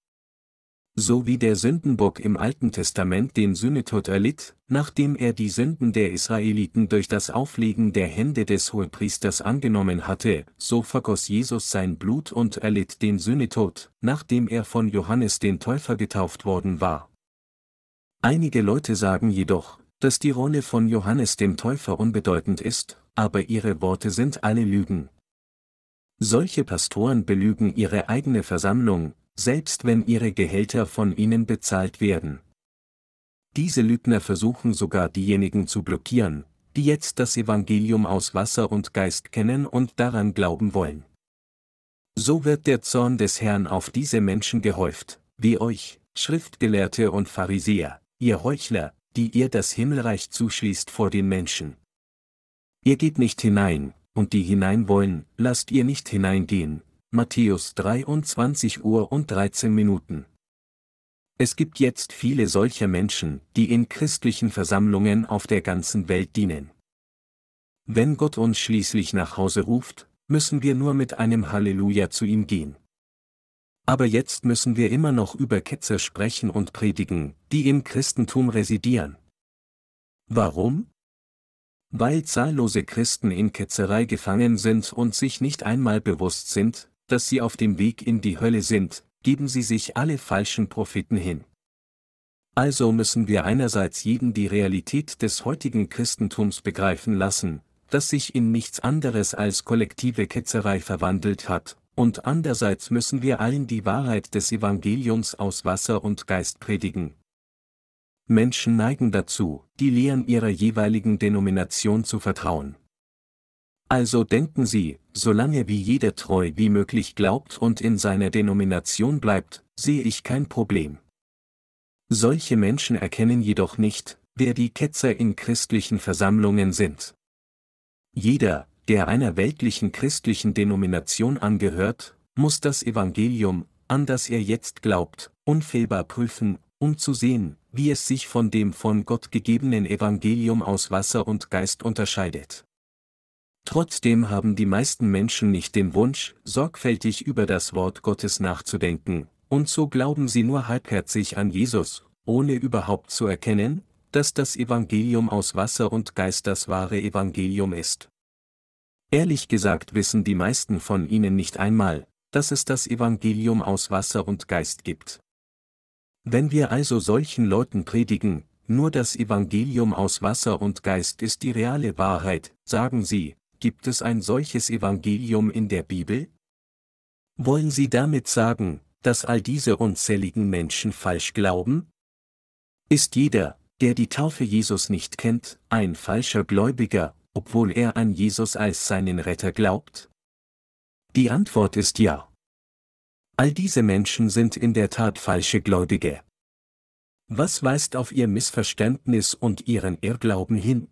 so wie der Sündenbock im Alten Testament den Sühnetod erlitt, nachdem er die Sünden der Israeliten durch das Auflegen der Hände des Hohepriesters angenommen hatte, so vergoss Jesus sein Blut und erlitt den Sühnetod, nachdem er von Johannes den Täufer getauft worden war. Einige Leute sagen jedoch, dass die Rolle von Johannes dem Täufer unbedeutend ist, aber ihre Worte sind alle Lügen. Solche Pastoren belügen ihre eigene Versammlung, selbst wenn ihre Gehälter von ihnen bezahlt werden. Diese Lügner versuchen sogar diejenigen zu blockieren, die jetzt das Evangelium aus Wasser und Geist kennen und daran glauben wollen. So wird der Zorn des Herrn auf diese Menschen gehäuft, wie euch, Schriftgelehrte und Pharisäer, ihr Heuchler, die ihr das Himmelreich zuschließt vor den Menschen. Ihr geht nicht hinein, und die hinein wollen, lasst ihr nicht hineingehen. Matthäus 23 Uhr und 13 Minuten. Es gibt jetzt viele solcher Menschen, die in christlichen Versammlungen auf der ganzen Welt dienen. Wenn Gott uns schließlich nach Hause ruft, müssen wir nur mit einem Halleluja zu ihm gehen. Aber jetzt müssen wir immer noch über Ketzer sprechen und predigen, die im Christentum residieren. Warum? Weil zahllose Christen in Ketzerei gefangen sind und sich nicht einmal bewusst sind, dass sie auf dem Weg in die Hölle sind, geben sie sich alle falschen Propheten hin. Also müssen wir einerseits jeden die Realität des heutigen Christentums begreifen lassen, das sich in nichts anderes als kollektive Ketzerei verwandelt hat, und andererseits müssen wir allen die Wahrheit des Evangeliums aus Wasser und Geist predigen. Menschen neigen dazu, die Lehren ihrer jeweiligen Denomination zu vertrauen. Also denken Sie, solange wie jeder treu wie möglich glaubt und in seiner Denomination bleibt, sehe ich kein Problem. Solche Menschen erkennen jedoch nicht, wer die Ketzer in christlichen Versammlungen sind. Jeder, der einer weltlichen christlichen Denomination angehört, muss das Evangelium, an das er jetzt glaubt, unfehlbar prüfen, um zu sehen, wie es sich von dem von Gott gegebenen Evangelium aus Wasser und Geist unterscheidet. Trotzdem haben die meisten Menschen nicht den Wunsch, sorgfältig über das Wort Gottes nachzudenken, und so glauben sie nur halbherzig an Jesus, ohne überhaupt zu erkennen, dass das Evangelium aus Wasser und Geist das wahre Evangelium ist. Ehrlich gesagt wissen die meisten von ihnen nicht einmal, dass es das Evangelium aus Wasser und Geist gibt. Wenn wir also solchen Leuten predigen, nur das Evangelium aus Wasser und Geist ist die reale Wahrheit, sagen sie, gibt es ein solches Evangelium in der Bibel? Wollen Sie damit sagen, dass all diese unzähligen Menschen falsch glauben? Ist jeder, der die Taufe Jesus nicht kennt, ein falscher Gläubiger, obwohl er an Jesus als seinen Retter glaubt? Die Antwort ist ja. All diese Menschen sind in der Tat falsche Gläubige. Was weist auf ihr Missverständnis und ihren Irrglauben hin?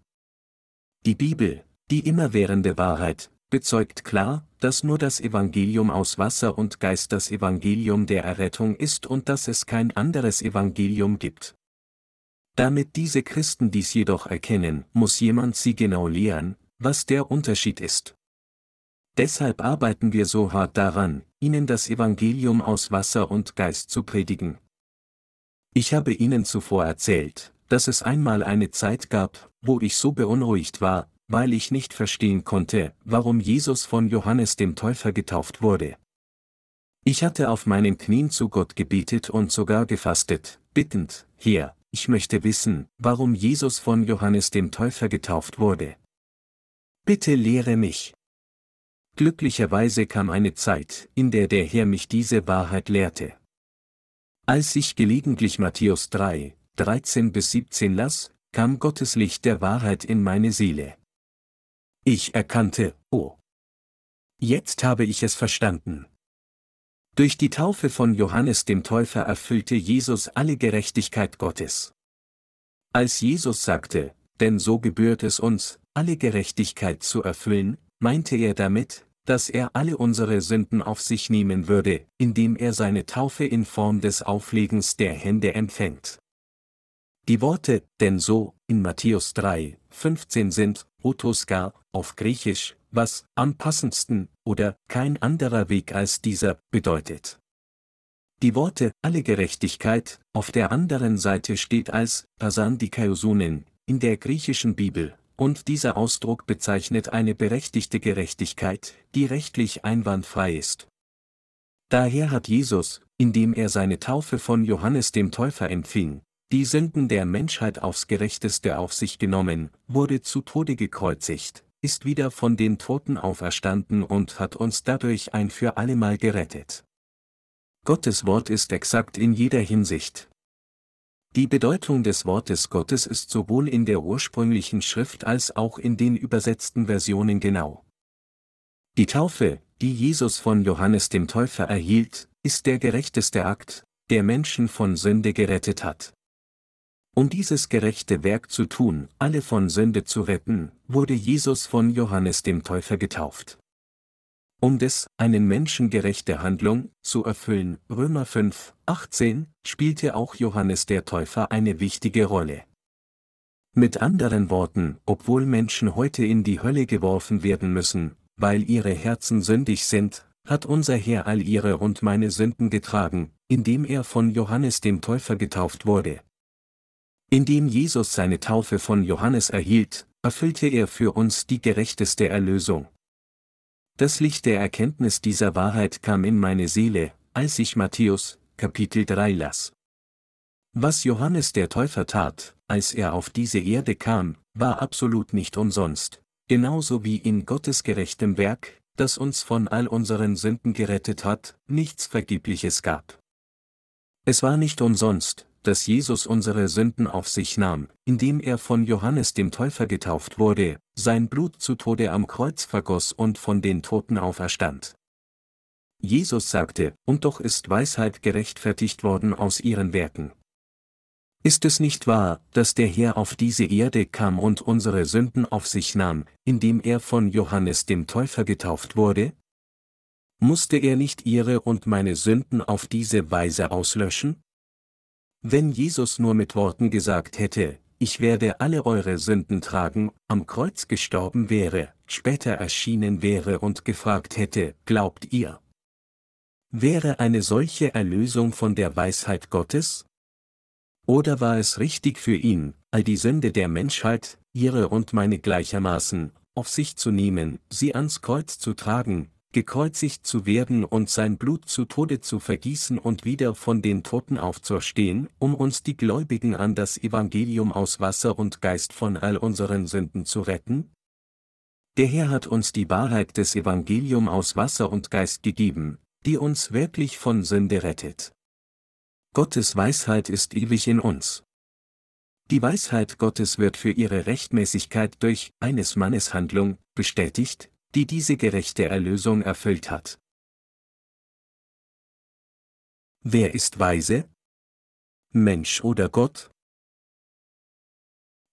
Die Bibel, die immerwährende Wahrheit, bezeugt klar, dass nur das Evangelium aus Wasser und Geist das Evangelium der Errettung ist und dass es kein anderes Evangelium gibt. Damit diese Christen dies jedoch erkennen, muss jemand sie genau lehren, was der Unterschied ist. Deshalb arbeiten wir so hart daran, ihnen das Evangelium aus Wasser und Geist zu predigen. Ich habe Ihnen zuvor erzählt, dass es einmal eine Zeit gab, wo ich so beunruhigt war, weil ich nicht verstehen konnte, warum Jesus von Johannes dem Täufer getauft wurde. Ich hatte auf meinen Knien zu Gott gebetet und sogar gefastet, bittend, Herr, ich möchte wissen, warum Jesus von Johannes dem Täufer getauft wurde. Bitte lehre mich. Glücklicherweise kam eine Zeit, in der der Herr mich diese Wahrheit lehrte. Als ich gelegentlich Matthäus 3, 13 bis 17 las, kam Gottes Licht der Wahrheit in meine Seele. Ich erkannte, oh. Jetzt habe ich es verstanden. Durch die Taufe von Johannes dem Täufer erfüllte Jesus alle Gerechtigkeit Gottes. Als Jesus sagte, denn so gebührt es uns, alle Gerechtigkeit zu erfüllen, meinte er damit, dass er alle unsere Sünden auf sich nehmen würde, indem er seine Taufe in Form des Auflegens der Hände empfängt. Die Worte, denn so, in Matthäus 3, 15 sind, Otoskar, auf Griechisch, was am passendsten oder kein anderer Weg als dieser bedeutet. Die Worte alle Gerechtigkeit auf der anderen Seite steht als Pasandikaiosunen in der griechischen Bibel, und dieser Ausdruck bezeichnet eine berechtigte Gerechtigkeit, die rechtlich einwandfrei ist. Daher hat Jesus, indem er seine Taufe von Johannes dem Täufer empfing, die Sünden der Menschheit aufs gerechteste auf sich genommen, wurde zu Tode gekreuzigt, ist wieder von den Toten auferstanden und hat uns dadurch ein für allemal gerettet. Gottes Wort ist exakt in jeder Hinsicht. Die Bedeutung des Wortes Gottes ist sowohl in der ursprünglichen Schrift als auch in den übersetzten Versionen genau. Die Taufe, die Jesus von Johannes dem Täufer erhielt, ist der gerechteste Akt, der Menschen von Sünde gerettet hat. Um dieses gerechte Werk zu tun, alle von Sünde zu retten, wurde Jesus von Johannes dem Täufer getauft. Um des, einen menschengerechte Handlung, zu erfüllen, Römer 5, 18, spielte auch Johannes der Täufer eine wichtige Rolle. Mit anderen Worten, obwohl Menschen heute in die Hölle geworfen werden müssen, weil ihre Herzen sündig sind, hat unser Herr all ihre und meine Sünden getragen, indem er von Johannes dem Täufer getauft wurde. Indem Jesus seine Taufe von Johannes erhielt, erfüllte er für uns die gerechteste Erlösung. Das Licht der Erkenntnis dieser Wahrheit kam in meine Seele, als ich Matthäus, Kapitel 3 las. Was Johannes der Täufer tat, als er auf diese Erde kam, war absolut nicht umsonst, genauso wie in Gottes gerechtem Werk, das uns von all unseren Sünden gerettet hat, nichts Vergebliches gab. Es war nicht umsonst, dass Jesus unsere Sünden auf sich nahm, indem er von Johannes dem Täufer getauft wurde, sein Blut zu Tode am Kreuz vergoss und von den Toten auferstand. Jesus sagte, und doch ist Weisheit gerechtfertigt worden aus ihren Werken. Ist es nicht wahr, dass der Herr auf diese Erde kam und unsere Sünden auf sich nahm, indem er von Johannes dem Täufer getauft wurde? Musste er nicht ihre und meine Sünden auf diese Weise auslöschen? Wenn Jesus nur mit Worten gesagt hätte, ich werde alle eure Sünden tragen, am Kreuz gestorben wäre, später erschienen wäre und gefragt hätte, glaubt ihr? Wäre eine solche Erlösung von der Weisheit Gottes? Oder war es richtig für ihn, all die Sünde der Menschheit, ihre und meine gleichermaßen, auf sich zu nehmen, sie ans Kreuz zu tragen, gekreuzigt zu werden und sein Blut zu Tode zu vergießen und wieder von den Toten aufzuerstehen, um uns die Gläubigen an das Evangelium aus Wasser und Geist von all unseren Sünden zu retten? Der Herr hat uns die Wahrheit des Evangelium aus Wasser und Geist gegeben, die uns wirklich von Sünde rettet. Gottes Weisheit ist ewig in uns. Die Weisheit Gottes wird für ihre Rechtmäßigkeit durch eines Mannes Handlung bestätigt, die diese gerechte Erlösung erfüllt hat. Wer ist weise? Mensch oder Gott?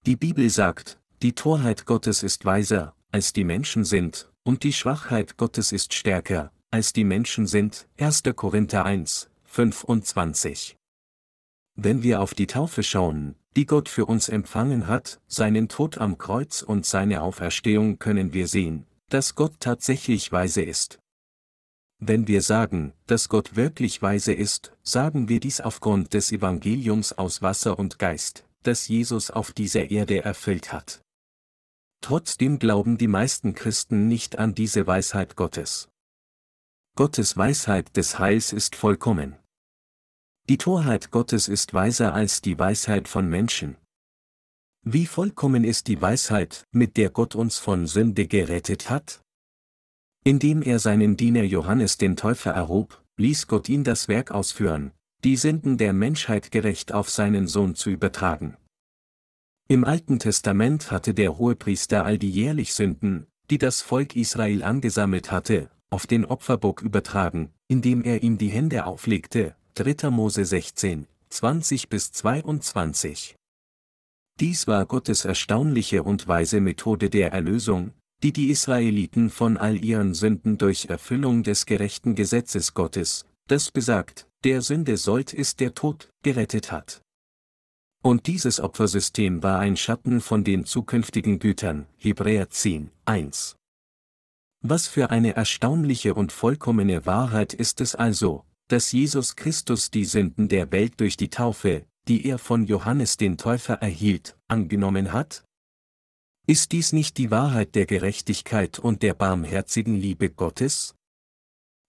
Die Bibel sagt, die Torheit Gottes ist weiser, als die Menschen sind, und die Schwachheit Gottes ist stärker, als die Menschen sind. 1. Korinther 1, 25. Wenn wir auf die Taufe schauen, die Gott für uns empfangen hat, seinen Tod am Kreuz und seine Auferstehung können wir sehen, dass Gott tatsächlich weise ist. Wenn wir sagen, dass Gott wirklich weise ist, sagen wir dies aufgrund des Evangeliums aus Wasser und Geist, das Jesus auf dieser Erde erfüllt hat. Trotzdem glauben die meisten Christen nicht an diese Weisheit Gottes. Gottes Weisheit des Heils ist vollkommen. Die Torheit Gottes ist weiser als die Weisheit von Menschen. Wie vollkommen ist die Weisheit, mit der Gott uns von Sünde gerettet hat? Indem er seinen Diener Johannes den Täufer erhob, ließ Gott ihn das Werk ausführen, die Sünden der Menschheit gerecht auf seinen Sohn zu übertragen. Im Alten Testament hatte der Hohepriester all die jährlich Sünden, die das Volk Israel angesammelt hatte, auf den Opferbock übertragen, indem er ihm die Hände auflegte, 3. Mose 16, 20 bis 22. Dies war Gottes erstaunliche und weise Methode der Erlösung, die die Israeliten von all ihren Sünden durch Erfüllung des gerechten Gesetzes Gottes, das besagt, der Sünde sollt ist der Tod, gerettet hat. Und dieses Opfersystem war ein Schatten von den zukünftigen Gütern, Hebräer 10, 1. Was für eine erstaunliche und vollkommene Wahrheit ist es also, dass Jesus Christus die Sünden der Welt durch die Taufe, die er von Johannes den Täufer erhielt, angenommen hat? Ist dies nicht die Wahrheit der Gerechtigkeit und der barmherzigen Liebe Gottes?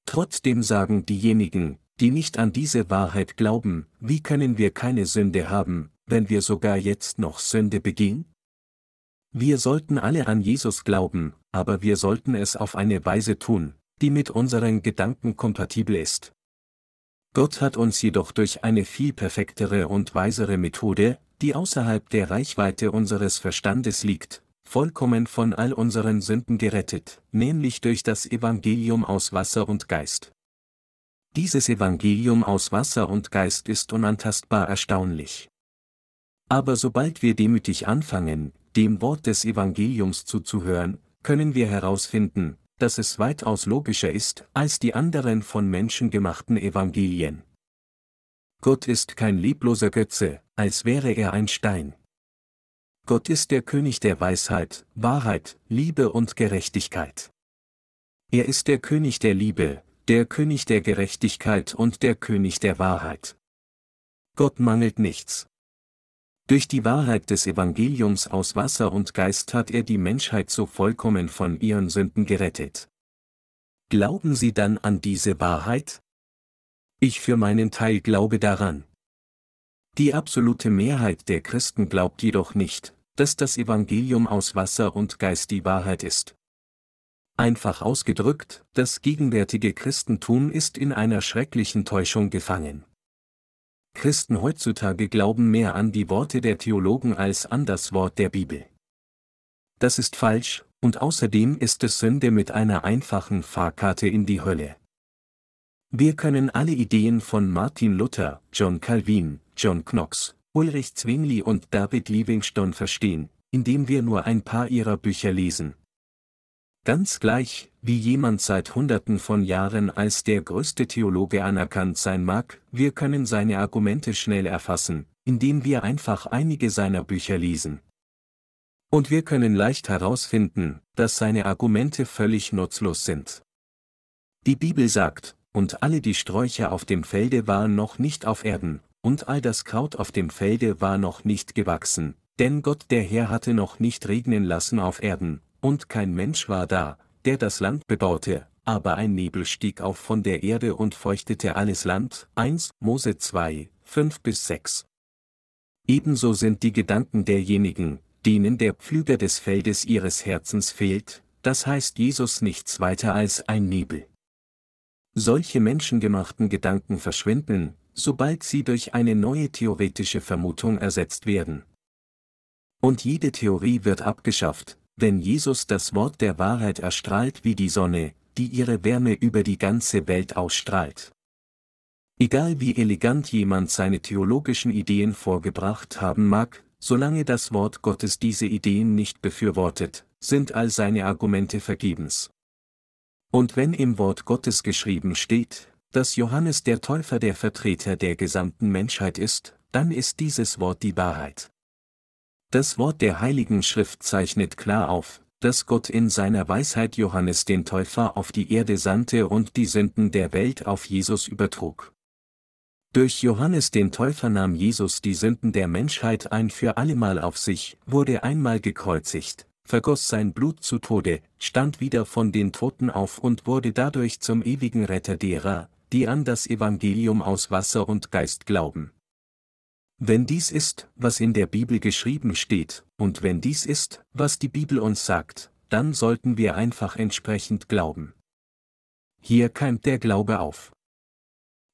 Trotzdem sagen diejenigen, die nicht an diese Wahrheit glauben, wie können wir keine Sünde haben, wenn wir sogar jetzt noch Sünde begehen? Wir sollten alle an Jesus glauben, aber wir sollten es auf eine Weise tun, die mit unseren Gedanken kompatibel ist. Gott hat uns jedoch durch eine viel perfektere und weisere Methode, die außerhalb der Reichweite unseres Verstandes liegt, vollkommen von all unseren Sünden gerettet, nämlich durch das Evangelium aus Wasser und Geist. Dieses Evangelium aus Wasser und Geist ist unantastbar erstaunlich. Aber sobald wir demütig anfangen, dem Wort des Evangeliums zuzuhören, können wir herausfinden, dass es weitaus logischer ist als die anderen von Menschen gemachten Evangelien. Gott ist kein lebloser Götze, als wäre er ein Stein. Gott ist der König der Weisheit, Wahrheit, Liebe und Gerechtigkeit. Er ist der König der Liebe, der König der Gerechtigkeit und der König der Wahrheit. Gott mangelt nichts. Durch die Wahrheit des Evangeliums aus Wasser und Geist hat er die Menschheit so vollkommen von ihren Sünden gerettet. Glauben Sie dann an diese Wahrheit? Ich für meinen Teil glaube daran. Die absolute Mehrheit der Christen glaubt jedoch nicht, dass das Evangelium aus Wasser und Geist die Wahrheit ist. Einfach ausgedrückt, das gegenwärtige Christentum ist in einer schrecklichen Täuschung gefangen. Christen heutzutage glauben mehr an die Worte der Theologen als an das Wort der Bibel. Das ist falsch, und außerdem ist es Sünde mit einer einfachen Fahrkarte in die Hölle. Wir können alle Ideen von Martin Luther, John Calvin, John Knox, Ulrich Zwingli und David Livingstone verstehen, indem wir nur ein paar ihrer Bücher lesen. Ganz gleich, wie jemand seit Hunderten von Jahren als der größte Theologe anerkannt sein mag, wir können seine Argumente schnell erfassen, indem wir einfach einige seiner Bücher lesen. Und wir können leicht herausfinden, dass seine Argumente völlig nutzlos sind. Die Bibel sagt, und alle die Sträucher auf dem Felde waren noch nicht auf Erden, und all das Kraut auf dem Felde war noch nicht gewachsen, denn Gott der Herr hatte noch nicht regnen lassen auf Erden, und kein Mensch war da, der das Land bebaute, aber ein Nebel stieg auf von der Erde und feuchtete alles Land. 1 Mose 2, 5 bis 6. Ebenso sind die Gedanken derjenigen, denen der Pflüger des Feldes ihres Herzens fehlt, das heißt Jesus nichts weiter als ein Nebel. Solche menschengemachten Gedanken verschwinden, sobald sie durch eine neue theoretische Vermutung ersetzt werden. Und jede Theorie wird abgeschafft, wenn Jesus das Wort der Wahrheit erstrahlt wie die Sonne, die ihre Wärme über die ganze Welt ausstrahlt. Egal wie elegant jemand seine theologischen Ideen vorgebracht haben mag, solange das Wort Gottes diese Ideen nicht befürwortet, sind all seine Argumente vergebens. Und wenn im Wort Gottes geschrieben steht, dass Johannes der Täufer der Vertreter der gesamten Menschheit ist, dann ist dieses Wort die Wahrheit. Das Wort der Heiligen Schrift zeichnet klar auf, dass Gott in seiner Weisheit Johannes den Täufer auf die Erde sandte und die Sünden der Welt auf Jesus übertrug. Durch Johannes den Täufer nahm Jesus die Sünden der Menschheit ein für allemal auf sich, wurde einmal gekreuzigt, vergoss sein Blut zu Tode, stand wieder von den Toten auf und wurde dadurch zum ewigen Retter derer, die an das Evangelium aus Wasser und Geist glauben. Wenn dies ist, was in der Bibel geschrieben steht, und wenn dies ist, was die Bibel uns sagt, dann sollten wir einfach entsprechend glauben. Hier keimt der Glaube auf.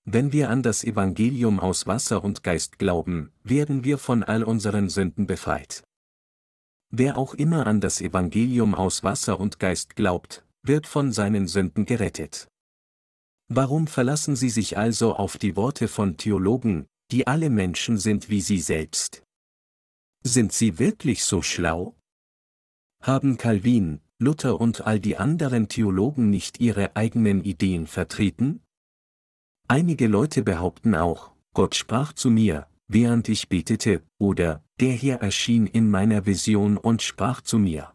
Wenn wir an das Evangelium aus Wasser und Geist glauben, werden wir von all unseren Sünden befreit. Wer auch immer an das Evangelium aus Wasser und Geist glaubt, wird von seinen Sünden gerettet. Warum verlassen Sie sich also auf die Worte von Theologen, die alle Menschen sind wie sie selbst. Sind sie wirklich so schlau? Haben Calvin, Luther und all die anderen Theologen nicht ihre eigenen Ideen vertreten? Einige Leute behaupten auch, Gott sprach zu mir, während ich betete, oder, der Herr erschien in meiner Vision und sprach zu mir.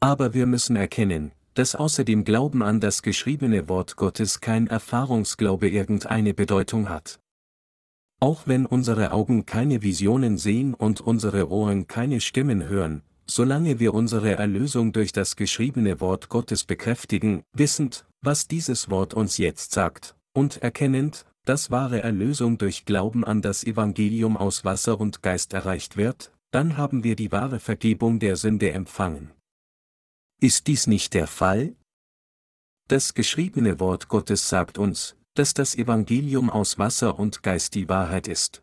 Aber wir müssen erkennen, dass außer dem Glauben an das geschriebene Wort Gottes kein Erfahrungsglaube irgendeine Bedeutung hat. Auch wenn unsere Augen keine Visionen sehen und unsere Ohren keine Stimmen hören, solange wir unsere Erlösung durch das geschriebene Wort Gottes bekräftigen, wissend, was dieses Wort uns jetzt sagt, und erkennend, dass wahre Erlösung durch Glauben an das Evangelium aus Wasser und Geist erreicht wird, dann haben wir die wahre Vergebung der Sünde empfangen. Ist dies nicht der Fall? Das geschriebene Wort Gottes sagt uns, dass das Evangelium aus Wasser und Geist die Wahrheit ist.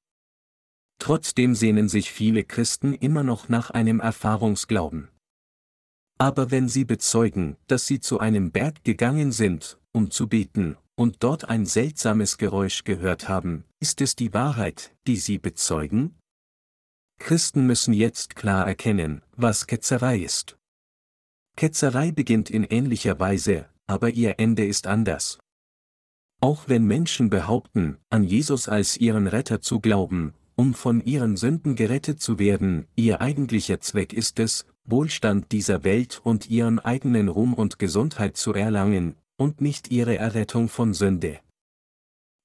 Trotzdem sehnen sich viele Christen immer noch nach einem Erfahrungsglauben. Aber wenn sie bezeugen, dass sie zu einem Berg gegangen sind, um zu beten, und dort ein seltsames Geräusch gehört haben, ist es die Wahrheit, die sie bezeugen? Christen müssen jetzt klar erkennen, was Ketzerei ist. Ketzerei beginnt in ähnlicher Weise, aber ihr Ende ist anders. Auch wenn Menschen behaupten, an Jesus als ihren Retter zu glauben, um von ihren Sünden gerettet zu werden, ihr eigentlicher Zweck ist es, Wohlstand dieser Welt und ihren eigenen Ruhm und Gesundheit zu erlangen, und nicht ihre Errettung von Sünde.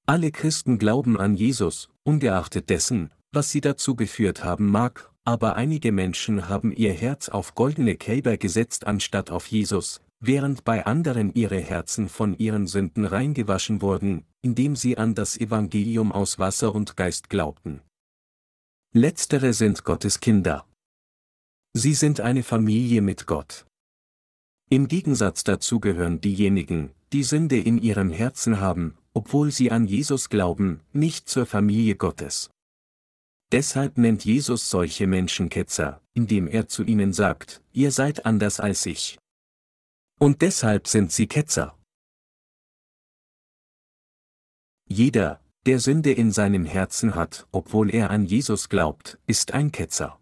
Alle Christen glauben an Jesus, ungeachtet dessen, was sie dazu geführt haben mag, aber einige Menschen haben ihr Herz auf goldene Kälber gesetzt anstatt auf Jesus, während bei anderen ihre Herzen von ihren Sünden reingewaschen wurden, indem sie an das Evangelium aus Wasser und Geist glaubten. Letztere sind Gottes Kinder. Sie sind eine Familie mit Gott. Im Gegensatz dazu gehören diejenigen, die Sünde in ihrem Herzen haben, obwohl sie an Jesus glauben, nicht zur Familie Gottes. Deshalb nennt Jesus solche Menschen Ketzer, indem er zu ihnen sagt, ihr seid anders als ich. Und deshalb sind sie Ketzer. Jeder, der Sünde in seinem Herzen hat, obwohl er an Jesus glaubt, ist ein Ketzer.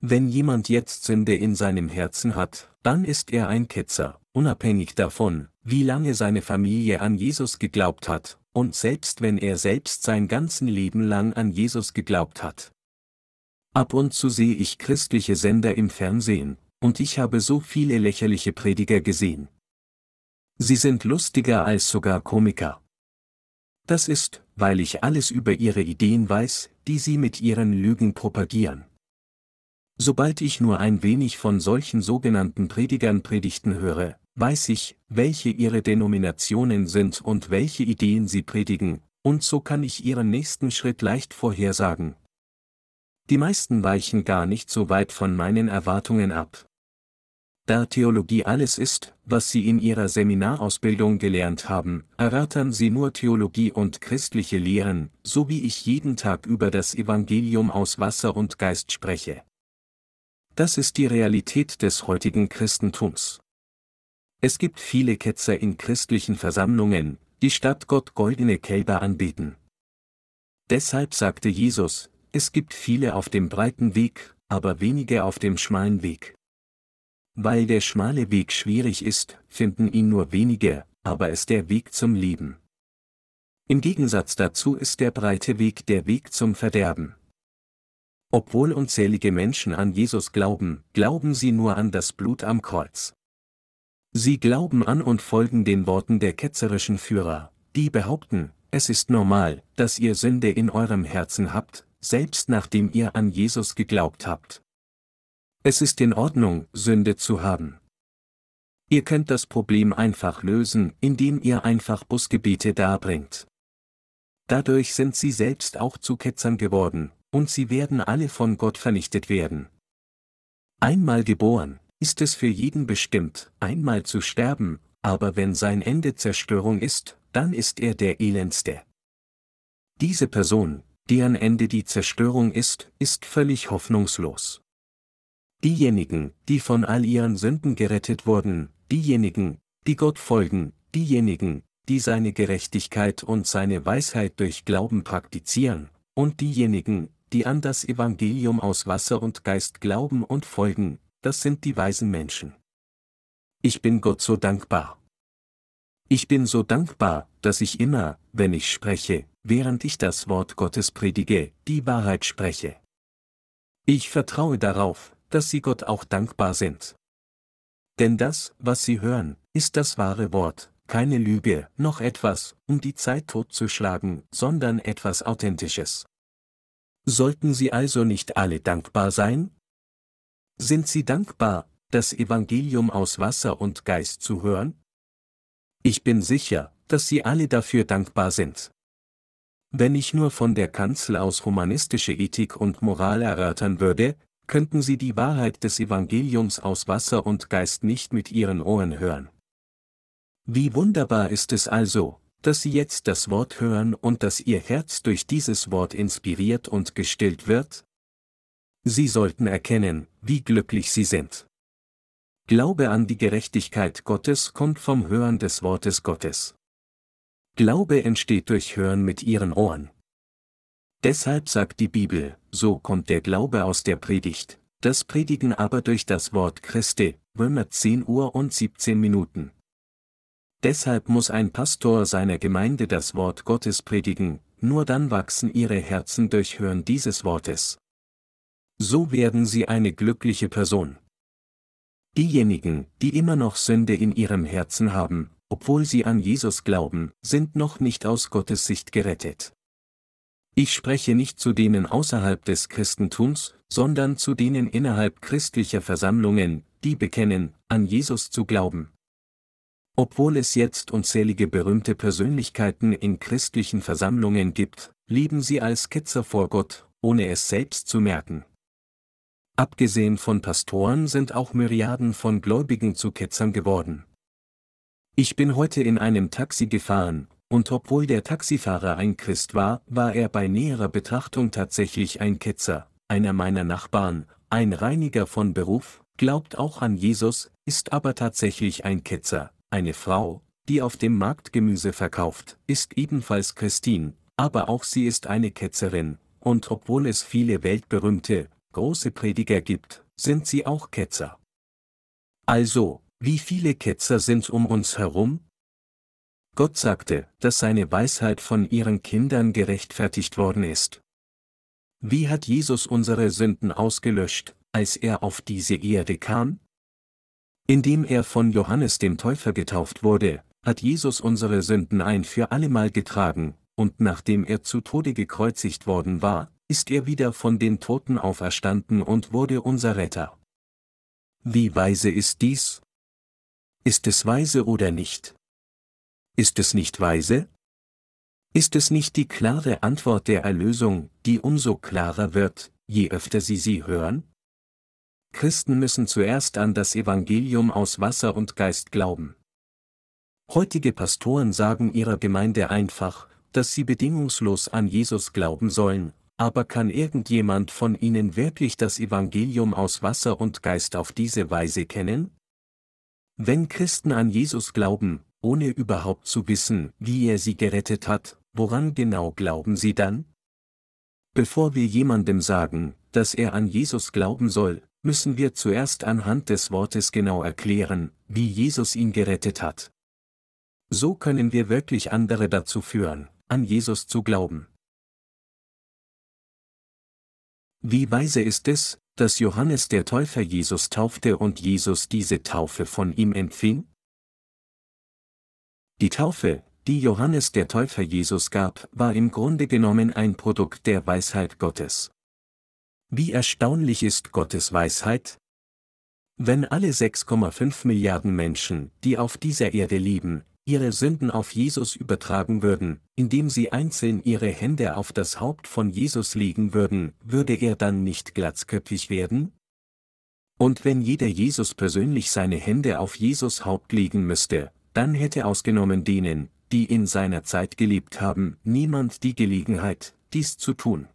Wenn jemand jetzt Sünde in seinem Herzen hat, dann ist er ein Ketzer, unabhängig davon, wie lange seine Familie an Jesus geglaubt hat, und selbst wenn er selbst sein ganzen Leben lang an Jesus geglaubt hat. Ab und zu sehe ich christliche Sender im Fernsehen, und ich habe so viele lächerliche Prediger gesehen. Sie sind lustiger als sogar Komiker. Das ist, weil ich alles über ihre Ideen weiß, die sie mit ihren Lügen propagieren. Sobald ich nur ein wenig von solchen sogenannten Predigern Predigten höre, weiß ich, welche ihre Denominationen sind und welche Ideen sie predigen, und so kann ich ihren nächsten Schritt leicht vorhersagen. Die meisten weichen gar nicht so weit von meinen Erwartungen ab. Da Theologie alles ist, was sie in ihrer Seminarausbildung gelernt haben, erörtern sie nur Theologie und christliche Lehren, so wie ich jeden Tag über das Evangelium aus Wasser und Geist spreche. Das ist die Realität des heutigen Christentums. Es gibt viele Ketzer in christlichen Versammlungen, die statt Gott goldene Kälber anbeten. Deshalb sagte Jesus, es gibt viele auf dem breiten Weg, aber wenige auf dem schmalen Weg. Weil der schmale Weg schwierig ist, finden ihn nur wenige, aber es der Weg zum Leben. Im Gegensatz dazu ist der breite Weg der Weg zum Verderben. Obwohl unzählige Menschen an Jesus glauben, glauben sie nur an das Blut am Kreuz. Sie glauben an und folgen den Worten der ketzerischen Führer, die behaupten, es ist normal, dass ihr Sünde in eurem Herzen habt, selbst nachdem ihr an Jesus geglaubt habt. Es ist in Ordnung, Sünde zu haben. Ihr könnt das Problem einfach lösen, indem ihr einfach Busgebete darbringt. Dadurch sind sie selbst auch zu Ketzern geworden, und sie werden alle von Gott vernichtet werden. Einmal geboren, ist es für jeden bestimmt, einmal zu sterben, aber wenn sein Ende Zerstörung ist, dann ist er der elendste. Diese Person, deren Ende die Zerstörung ist, ist völlig hoffnungslos. Diejenigen, die von all ihren Sünden gerettet wurden, diejenigen, die Gott folgen, diejenigen, die seine Gerechtigkeit und seine Weisheit durch Glauben praktizieren, und diejenigen, die an das Evangelium aus Wasser und Geist glauben und folgen, das sind die weisen Menschen. Ich bin Gott so dankbar. Ich bin so dankbar, dass ich immer, wenn ich spreche, während ich das Wort Gottes predige, die Wahrheit spreche. Ich vertraue darauf, dass Sie Gott auch dankbar sind. Denn das, was Sie hören, ist das wahre Wort, keine Lüge, noch etwas, um die Zeit totzuschlagen, sondern etwas Authentisches. Sollten Sie also nicht alle dankbar sein? Sind Sie dankbar, das Evangelium aus Wasser und Geist zu hören? Ich bin sicher, dass Sie alle dafür dankbar sind. Wenn ich nur von der Kanzel aus humanistische Ethik und Moral erörtern würde, könnten Sie die Wahrheit des Evangeliums aus Wasser und Geist nicht mit Ihren Ohren hören. Wie wunderbar ist es also, dass Sie jetzt das Wort hören und dass Ihr Herz durch dieses Wort inspiriert und gestillt wird? Sie sollten erkennen, wie glücklich sie sind. Glaube an die Gerechtigkeit Gottes kommt vom Hören des Wortes Gottes. Glaube entsteht durch Hören mit ihren Ohren. Deshalb sagt die Bibel, so kommt der Glaube aus der Predigt, das Predigen aber durch das Wort Christi, Römer 10 Uhr und 17 Minuten. Deshalb muss ein Pastor seiner Gemeinde das Wort Gottes predigen, nur dann wachsen ihre Herzen durch Hören dieses Wortes. So werden sie eine glückliche Person. Diejenigen, die immer noch Sünde in ihrem Herzen haben, obwohl sie an Jesus glauben, sind noch nicht aus Gottes Sicht gerettet. Ich spreche nicht zu denen außerhalb des Christentums, sondern zu denen innerhalb christlicher Versammlungen, die bekennen, an Jesus zu glauben. Obwohl es jetzt unzählige berühmte Persönlichkeiten in christlichen Versammlungen gibt, leben sie als Ketzer vor Gott, ohne es selbst zu merken. Abgesehen von Pastoren sind auch Myriaden von Gläubigen zu Ketzern geworden. Ich bin heute in einem Taxi gefahren, und obwohl der Taxifahrer ein Christ war, war er bei näherer Betrachtung tatsächlich ein Ketzer, einer meiner Nachbarn, ein Reiniger von Beruf, glaubt auch an Jesus, ist aber tatsächlich ein Ketzer, eine Frau, die auf dem Markt Gemüse verkauft, ist ebenfalls Christine, aber auch sie ist eine Ketzerin, und obwohl es viele weltberühmte, große Prediger gibt, sind sie auch Ketzer. Also, wie viele Ketzer sind um uns herum? Gott sagte, dass seine Weisheit von ihren Kindern gerechtfertigt worden ist. Wie hat Jesus unsere Sünden ausgelöscht, als er auf diese Erde kam? Indem er von Johannes dem Täufer getauft wurde, hat Jesus unsere Sünden ein für allemal getragen, und nachdem er zu Tode gekreuzigt worden war, ist er wieder von den Toten auferstanden und wurde unser Retter. Wie weise ist dies? Ist es weise oder nicht? Ist es nicht weise? Ist es nicht die klare Antwort der Erlösung, die umso klarer wird, je öfter sie sie hören? Christen müssen zuerst an das Evangelium aus Wasser und Geist glauben. Heutige Pastoren sagen ihrer Gemeinde einfach, dass sie bedingungslos an Jesus glauben sollen, aber kann irgendjemand von ihnen wirklich das Evangelium aus Wasser und Geist auf diese Weise kennen? Wenn Christen an Jesus glauben, ohne überhaupt zu wissen, wie er sie gerettet hat, woran genau glauben sie dann? Bevor wir jemandem sagen, dass er an Jesus glauben soll, müssen wir zuerst anhand des Wortes genau erklären, wie Jesus ihn gerettet hat. So können wir wirklich andere dazu führen, an Jesus zu glauben. Wie weise ist es, dass Johannes der Täufer Jesus taufte und Jesus diese Taufe von ihm empfing? Die Taufe, die Johannes der Täufer Jesus gab, war im Grunde genommen ein Produkt der Weisheit Gottes. Wie erstaunlich ist Gottes Weisheit? Wenn alle 6,5 Milliarden Menschen, die auf dieser Erde leben, ihre Sünden auf Jesus übertragen würden, indem sie einzeln ihre Hände auf das Haupt von Jesus legen würden, würde er dann nicht glatzköpfig werden? Und wenn jeder Jesus persönlich seine Hände auf Jesus Haupt legen müsste, dann hätte ausgenommen denen, die in seiner Zeit gelebt haben, niemand die Gelegenheit, dies zu tun.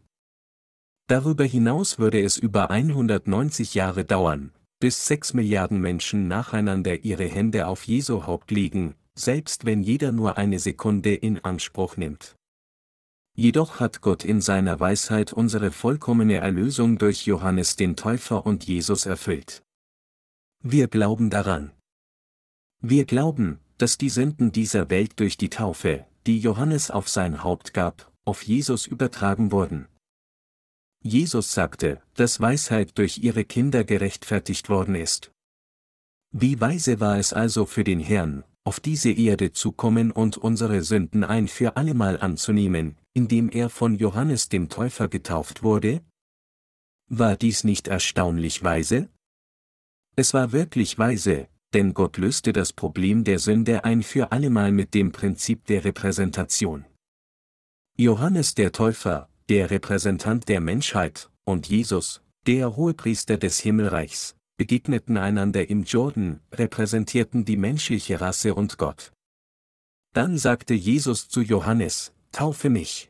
Darüber hinaus würde es über 190 Jahre dauern, bis 6 Milliarden Menschen nacheinander ihre Hände auf Jesu Haupt legen, selbst wenn jeder nur eine Sekunde in Anspruch nimmt. Jedoch hat Gott in seiner Weisheit unsere vollkommene Erlösung durch Johannes den Täufer und Jesus erfüllt. Wir glauben daran. Wir glauben, dass die Sünden dieser Welt durch die Taufe, die Johannes auf sein Haupt gab, auf Jesus übertragen wurden. Jesus sagte, dass Weisheit durch ihre Kinder gerechtfertigt worden ist. Wie weise war es also für den Herrn, auf diese Erde zu kommen und unsere Sünden ein für allemal anzunehmen, indem er von Johannes dem Täufer getauft wurde? War dies nicht erstaunlich weise? Es war wirklich weise, denn Gott löste das Problem der Sünde ein für allemal mit dem Prinzip der Repräsentation. Johannes der Täufer, der Repräsentant der Menschheit, und Jesus, der Hohepriester des Himmelreichs, begegneten einander im Jordan, repräsentierten die menschliche Rasse und Gott. Dann sagte Jesus zu Johannes, Taufe mich.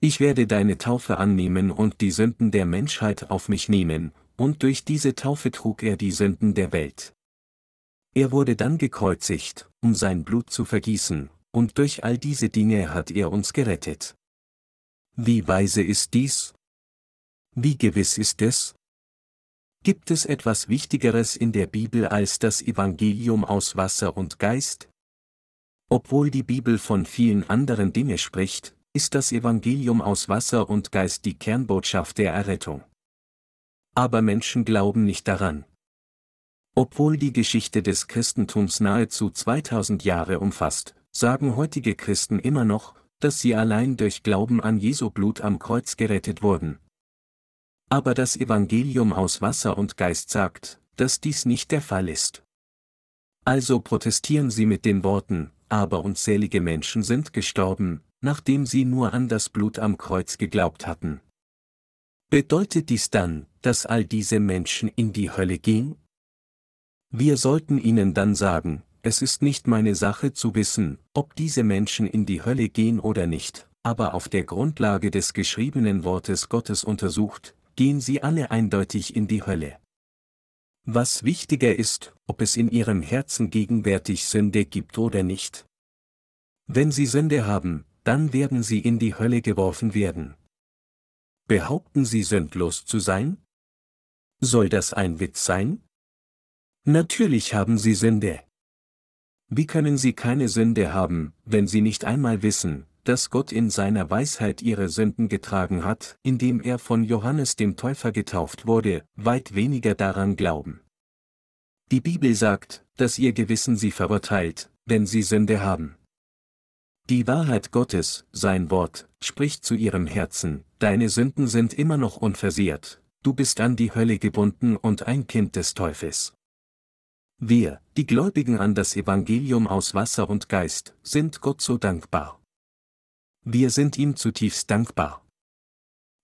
Ich werde deine Taufe annehmen und die Sünden der Menschheit auf mich nehmen, und durch diese Taufe trug er die Sünden der Welt. Er wurde dann gekreuzigt, um sein Blut zu vergießen, und durch all diese Dinge hat er uns gerettet. Wie weise ist dies? Wie gewiss ist es? Gibt es etwas Wichtigeres in der Bibel als das Evangelium aus Wasser und Geist? Obwohl die Bibel von vielen anderen Dingen spricht, ist das Evangelium aus Wasser und Geist die Kernbotschaft der Errettung. Aber Menschen glauben nicht daran. Obwohl die Geschichte des Christentums nahezu 2000 Jahre umfasst, sagen heutige Christen immer noch, dass sie allein durch Glauben an Jesu Blut am Kreuz gerettet wurden. Aber das Evangelium aus Wasser und Geist sagt, dass dies nicht der Fall ist. Also protestieren sie mit den Worten, aber unzählige Menschen sind gestorben, nachdem sie nur an das Blut am Kreuz geglaubt hatten. Bedeutet dies dann, dass all diese Menschen in die Hölle gehen? Wir sollten ihnen dann sagen, es ist nicht meine Sache zu wissen, ob diese Menschen in die Hölle gehen oder nicht, aber auf der Grundlage des geschriebenen Wortes Gottes untersucht, gehen sie alle eindeutig in die Hölle. Was wichtiger ist, ob es in ihrem Herzen gegenwärtig Sünde gibt oder nicht. Wenn sie Sünde haben, dann werden sie in die Hölle geworfen werden. Behaupten sie sündlos zu sein? Soll das ein Witz sein? Natürlich haben sie Sünde. Wie können sie keine Sünde haben, wenn sie nicht einmal wissen, dass Gott in seiner Weisheit ihre Sünden getragen hat, indem er von Johannes dem Täufer getauft wurde, weit weniger daran glauben. Die Bibel sagt, dass ihr Gewissen sie verurteilt, wenn sie Sünde haben. Die Wahrheit Gottes, sein Wort, spricht zu ihrem Herzen, deine Sünden sind immer noch unversehrt, du bist an die Hölle gebunden und ein Kind des Teufels. Wir, die Gläubigen an das Evangelium aus Wasser und Geist, sind Gott so dankbar. Wir sind ihm zutiefst dankbar.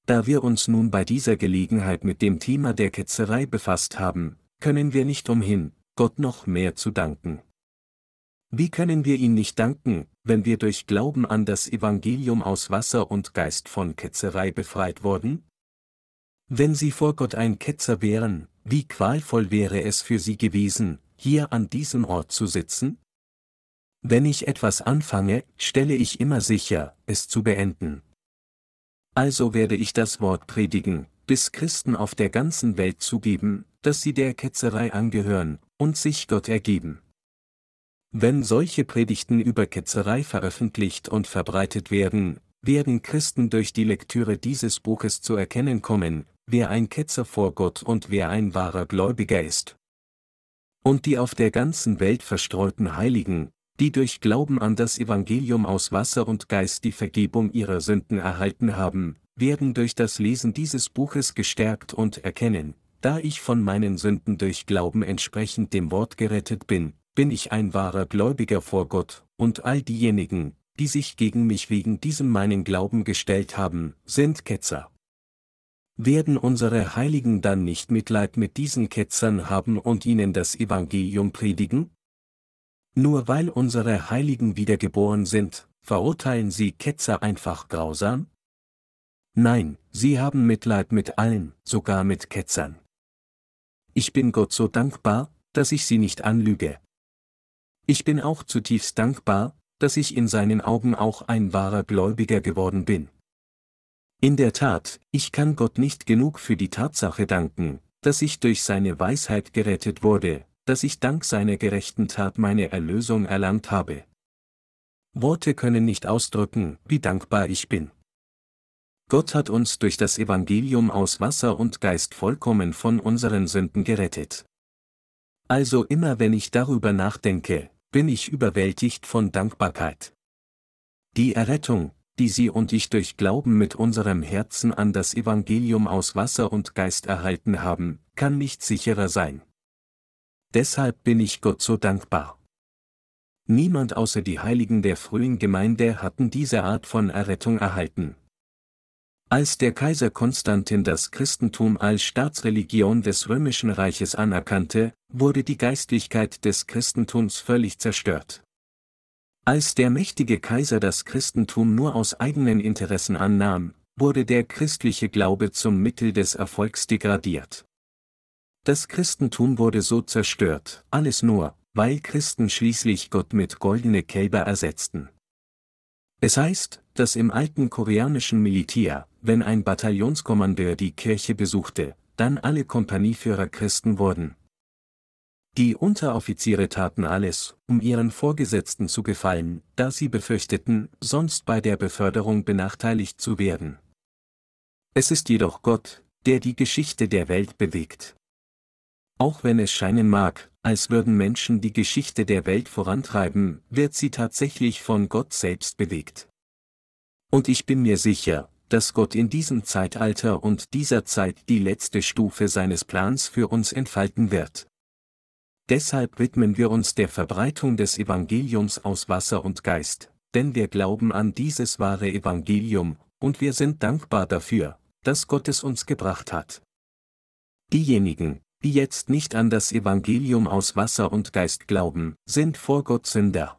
Da wir uns nun bei dieser Gelegenheit mit dem Thema der Ketzerei befasst haben, können wir nicht umhin, Gott noch mehr zu danken. Wie können wir ihn nicht danken, wenn wir durch Glauben an das Evangelium aus Wasser und Geist von Ketzerei befreit wurden? Wenn sie vor Gott ein Ketzer wären, wie qualvoll wäre es für sie gewesen, hier an diesem Ort zu sitzen? Wenn ich etwas anfange, stelle ich immer sicher, es zu beenden. Also werde ich das Wort predigen, bis Christen auf der ganzen Welt zugeben, dass sie der Ketzerei angehören und sich Gott ergeben. Wenn solche Predigten über Ketzerei veröffentlicht und verbreitet werden, werden Christen durch die Lektüre dieses Buches zu erkennen kommen, wer ein Ketzer vor Gott und wer ein wahrer Gläubiger ist und die auf der ganzen Welt verstreuten Heiligen, die durch Glauben an das Evangelium aus Wasser und Geist die Vergebung ihrer Sünden erhalten haben, werden durch das Lesen dieses Buches gestärkt und erkennen, da ich von meinen Sünden durch Glauben entsprechend dem Wort gerettet bin, bin ich ein wahrer Gläubiger vor Gott, und all diejenigen, die sich gegen mich wegen diesem meinen Glauben gestellt haben, sind Ketzer. Werden unsere Heiligen dann nicht Mitleid mit diesen Ketzern haben und ihnen das Evangelium predigen? Nur weil unsere Heiligen wiedergeboren sind, verurteilen sie Ketzer einfach grausam? Nein, sie haben Mitleid mit allen, sogar mit Ketzern. Ich bin Gott so dankbar, dass ich sie nicht anlüge. Ich bin auch zutiefst dankbar, dass ich in seinen Augen auch ein wahrer Gläubiger geworden bin. In der Tat, ich kann Gott nicht genug für die Tatsache danken, dass ich durch seine Weisheit gerettet wurde, dass ich dank seiner gerechten Tat meine Erlösung erlangt habe. Worte können nicht ausdrücken, wie dankbar ich bin. Gott hat uns durch das Evangelium aus Wasser und Geist vollkommen von unseren Sünden gerettet. Also immer wenn ich darüber nachdenke, bin ich überwältigt von Dankbarkeit. Die Errettung, die Sie und ich durch Glauben mit unserem Herzen an das Evangelium aus Wasser und Geist erhalten haben, kann nicht sicherer sein. Deshalb bin ich Gott so dankbar. Niemand außer die Heiligen der frühen Gemeinde hatten diese Art von Errettung erhalten. Als der Kaiser Konstantin das Christentum als Staatsreligion des römischen Reiches anerkannte, wurde die Geistlichkeit des Christentums völlig zerstört. Als der mächtige Kaiser das Christentum nur aus eigenen Interessen annahm, wurde der christliche Glaube zum Mittel des Erfolgs degradiert. Das Christentum wurde so zerstört, alles nur, weil Christen schließlich Gott mit goldene Kälber ersetzten. Es heißt, dass im alten koreanischen Militär, wenn ein Bataillonskommandeur die Kirche besuchte, dann alle Kompanieführer Christen wurden. Die Unteroffiziere taten alles, um ihren Vorgesetzten zu gefallen, da sie befürchteten, sonst bei der Beförderung benachteiligt zu werden. Es ist jedoch Gott, der die Geschichte der Welt bewegt. Auch wenn es scheinen mag, als würden Menschen die Geschichte der Welt vorantreiben, wird sie tatsächlich von Gott selbst bewegt. Und ich bin mir sicher, dass Gott in diesem Zeitalter und dieser Zeit die letzte Stufe seines Plans für uns entfalten wird. Deshalb widmen wir uns der Verbreitung des Evangeliums aus Wasser und Geist, denn wir glauben an dieses wahre Evangelium, und wir sind dankbar dafür, dass Gott es uns gebracht hat. Diejenigen, die jetzt nicht an das Evangelium aus Wasser und Geist glauben, sind vor Gott Sünder.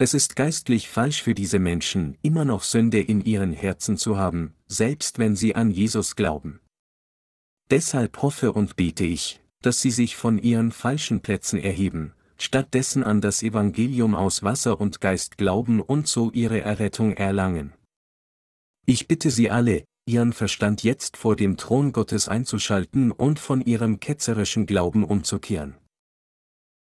Es ist geistlich falsch für diese Menschen, immer noch Sünde in ihren Herzen zu haben, selbst wenn sie an Jesus glauben. Deshalb hoffe und bete ich, dass sie sich von ihren falschen Plätzen erheben, stattdessen an das Evangelium aus Wasser und Geist glauben und so ihre Errettung erlangen. Ich bitte Sie alle, Ihren Verstand jetzt vor dem Thron Gottes einzuschalten und von Ihrem ketzerischen Glauben umzukehren.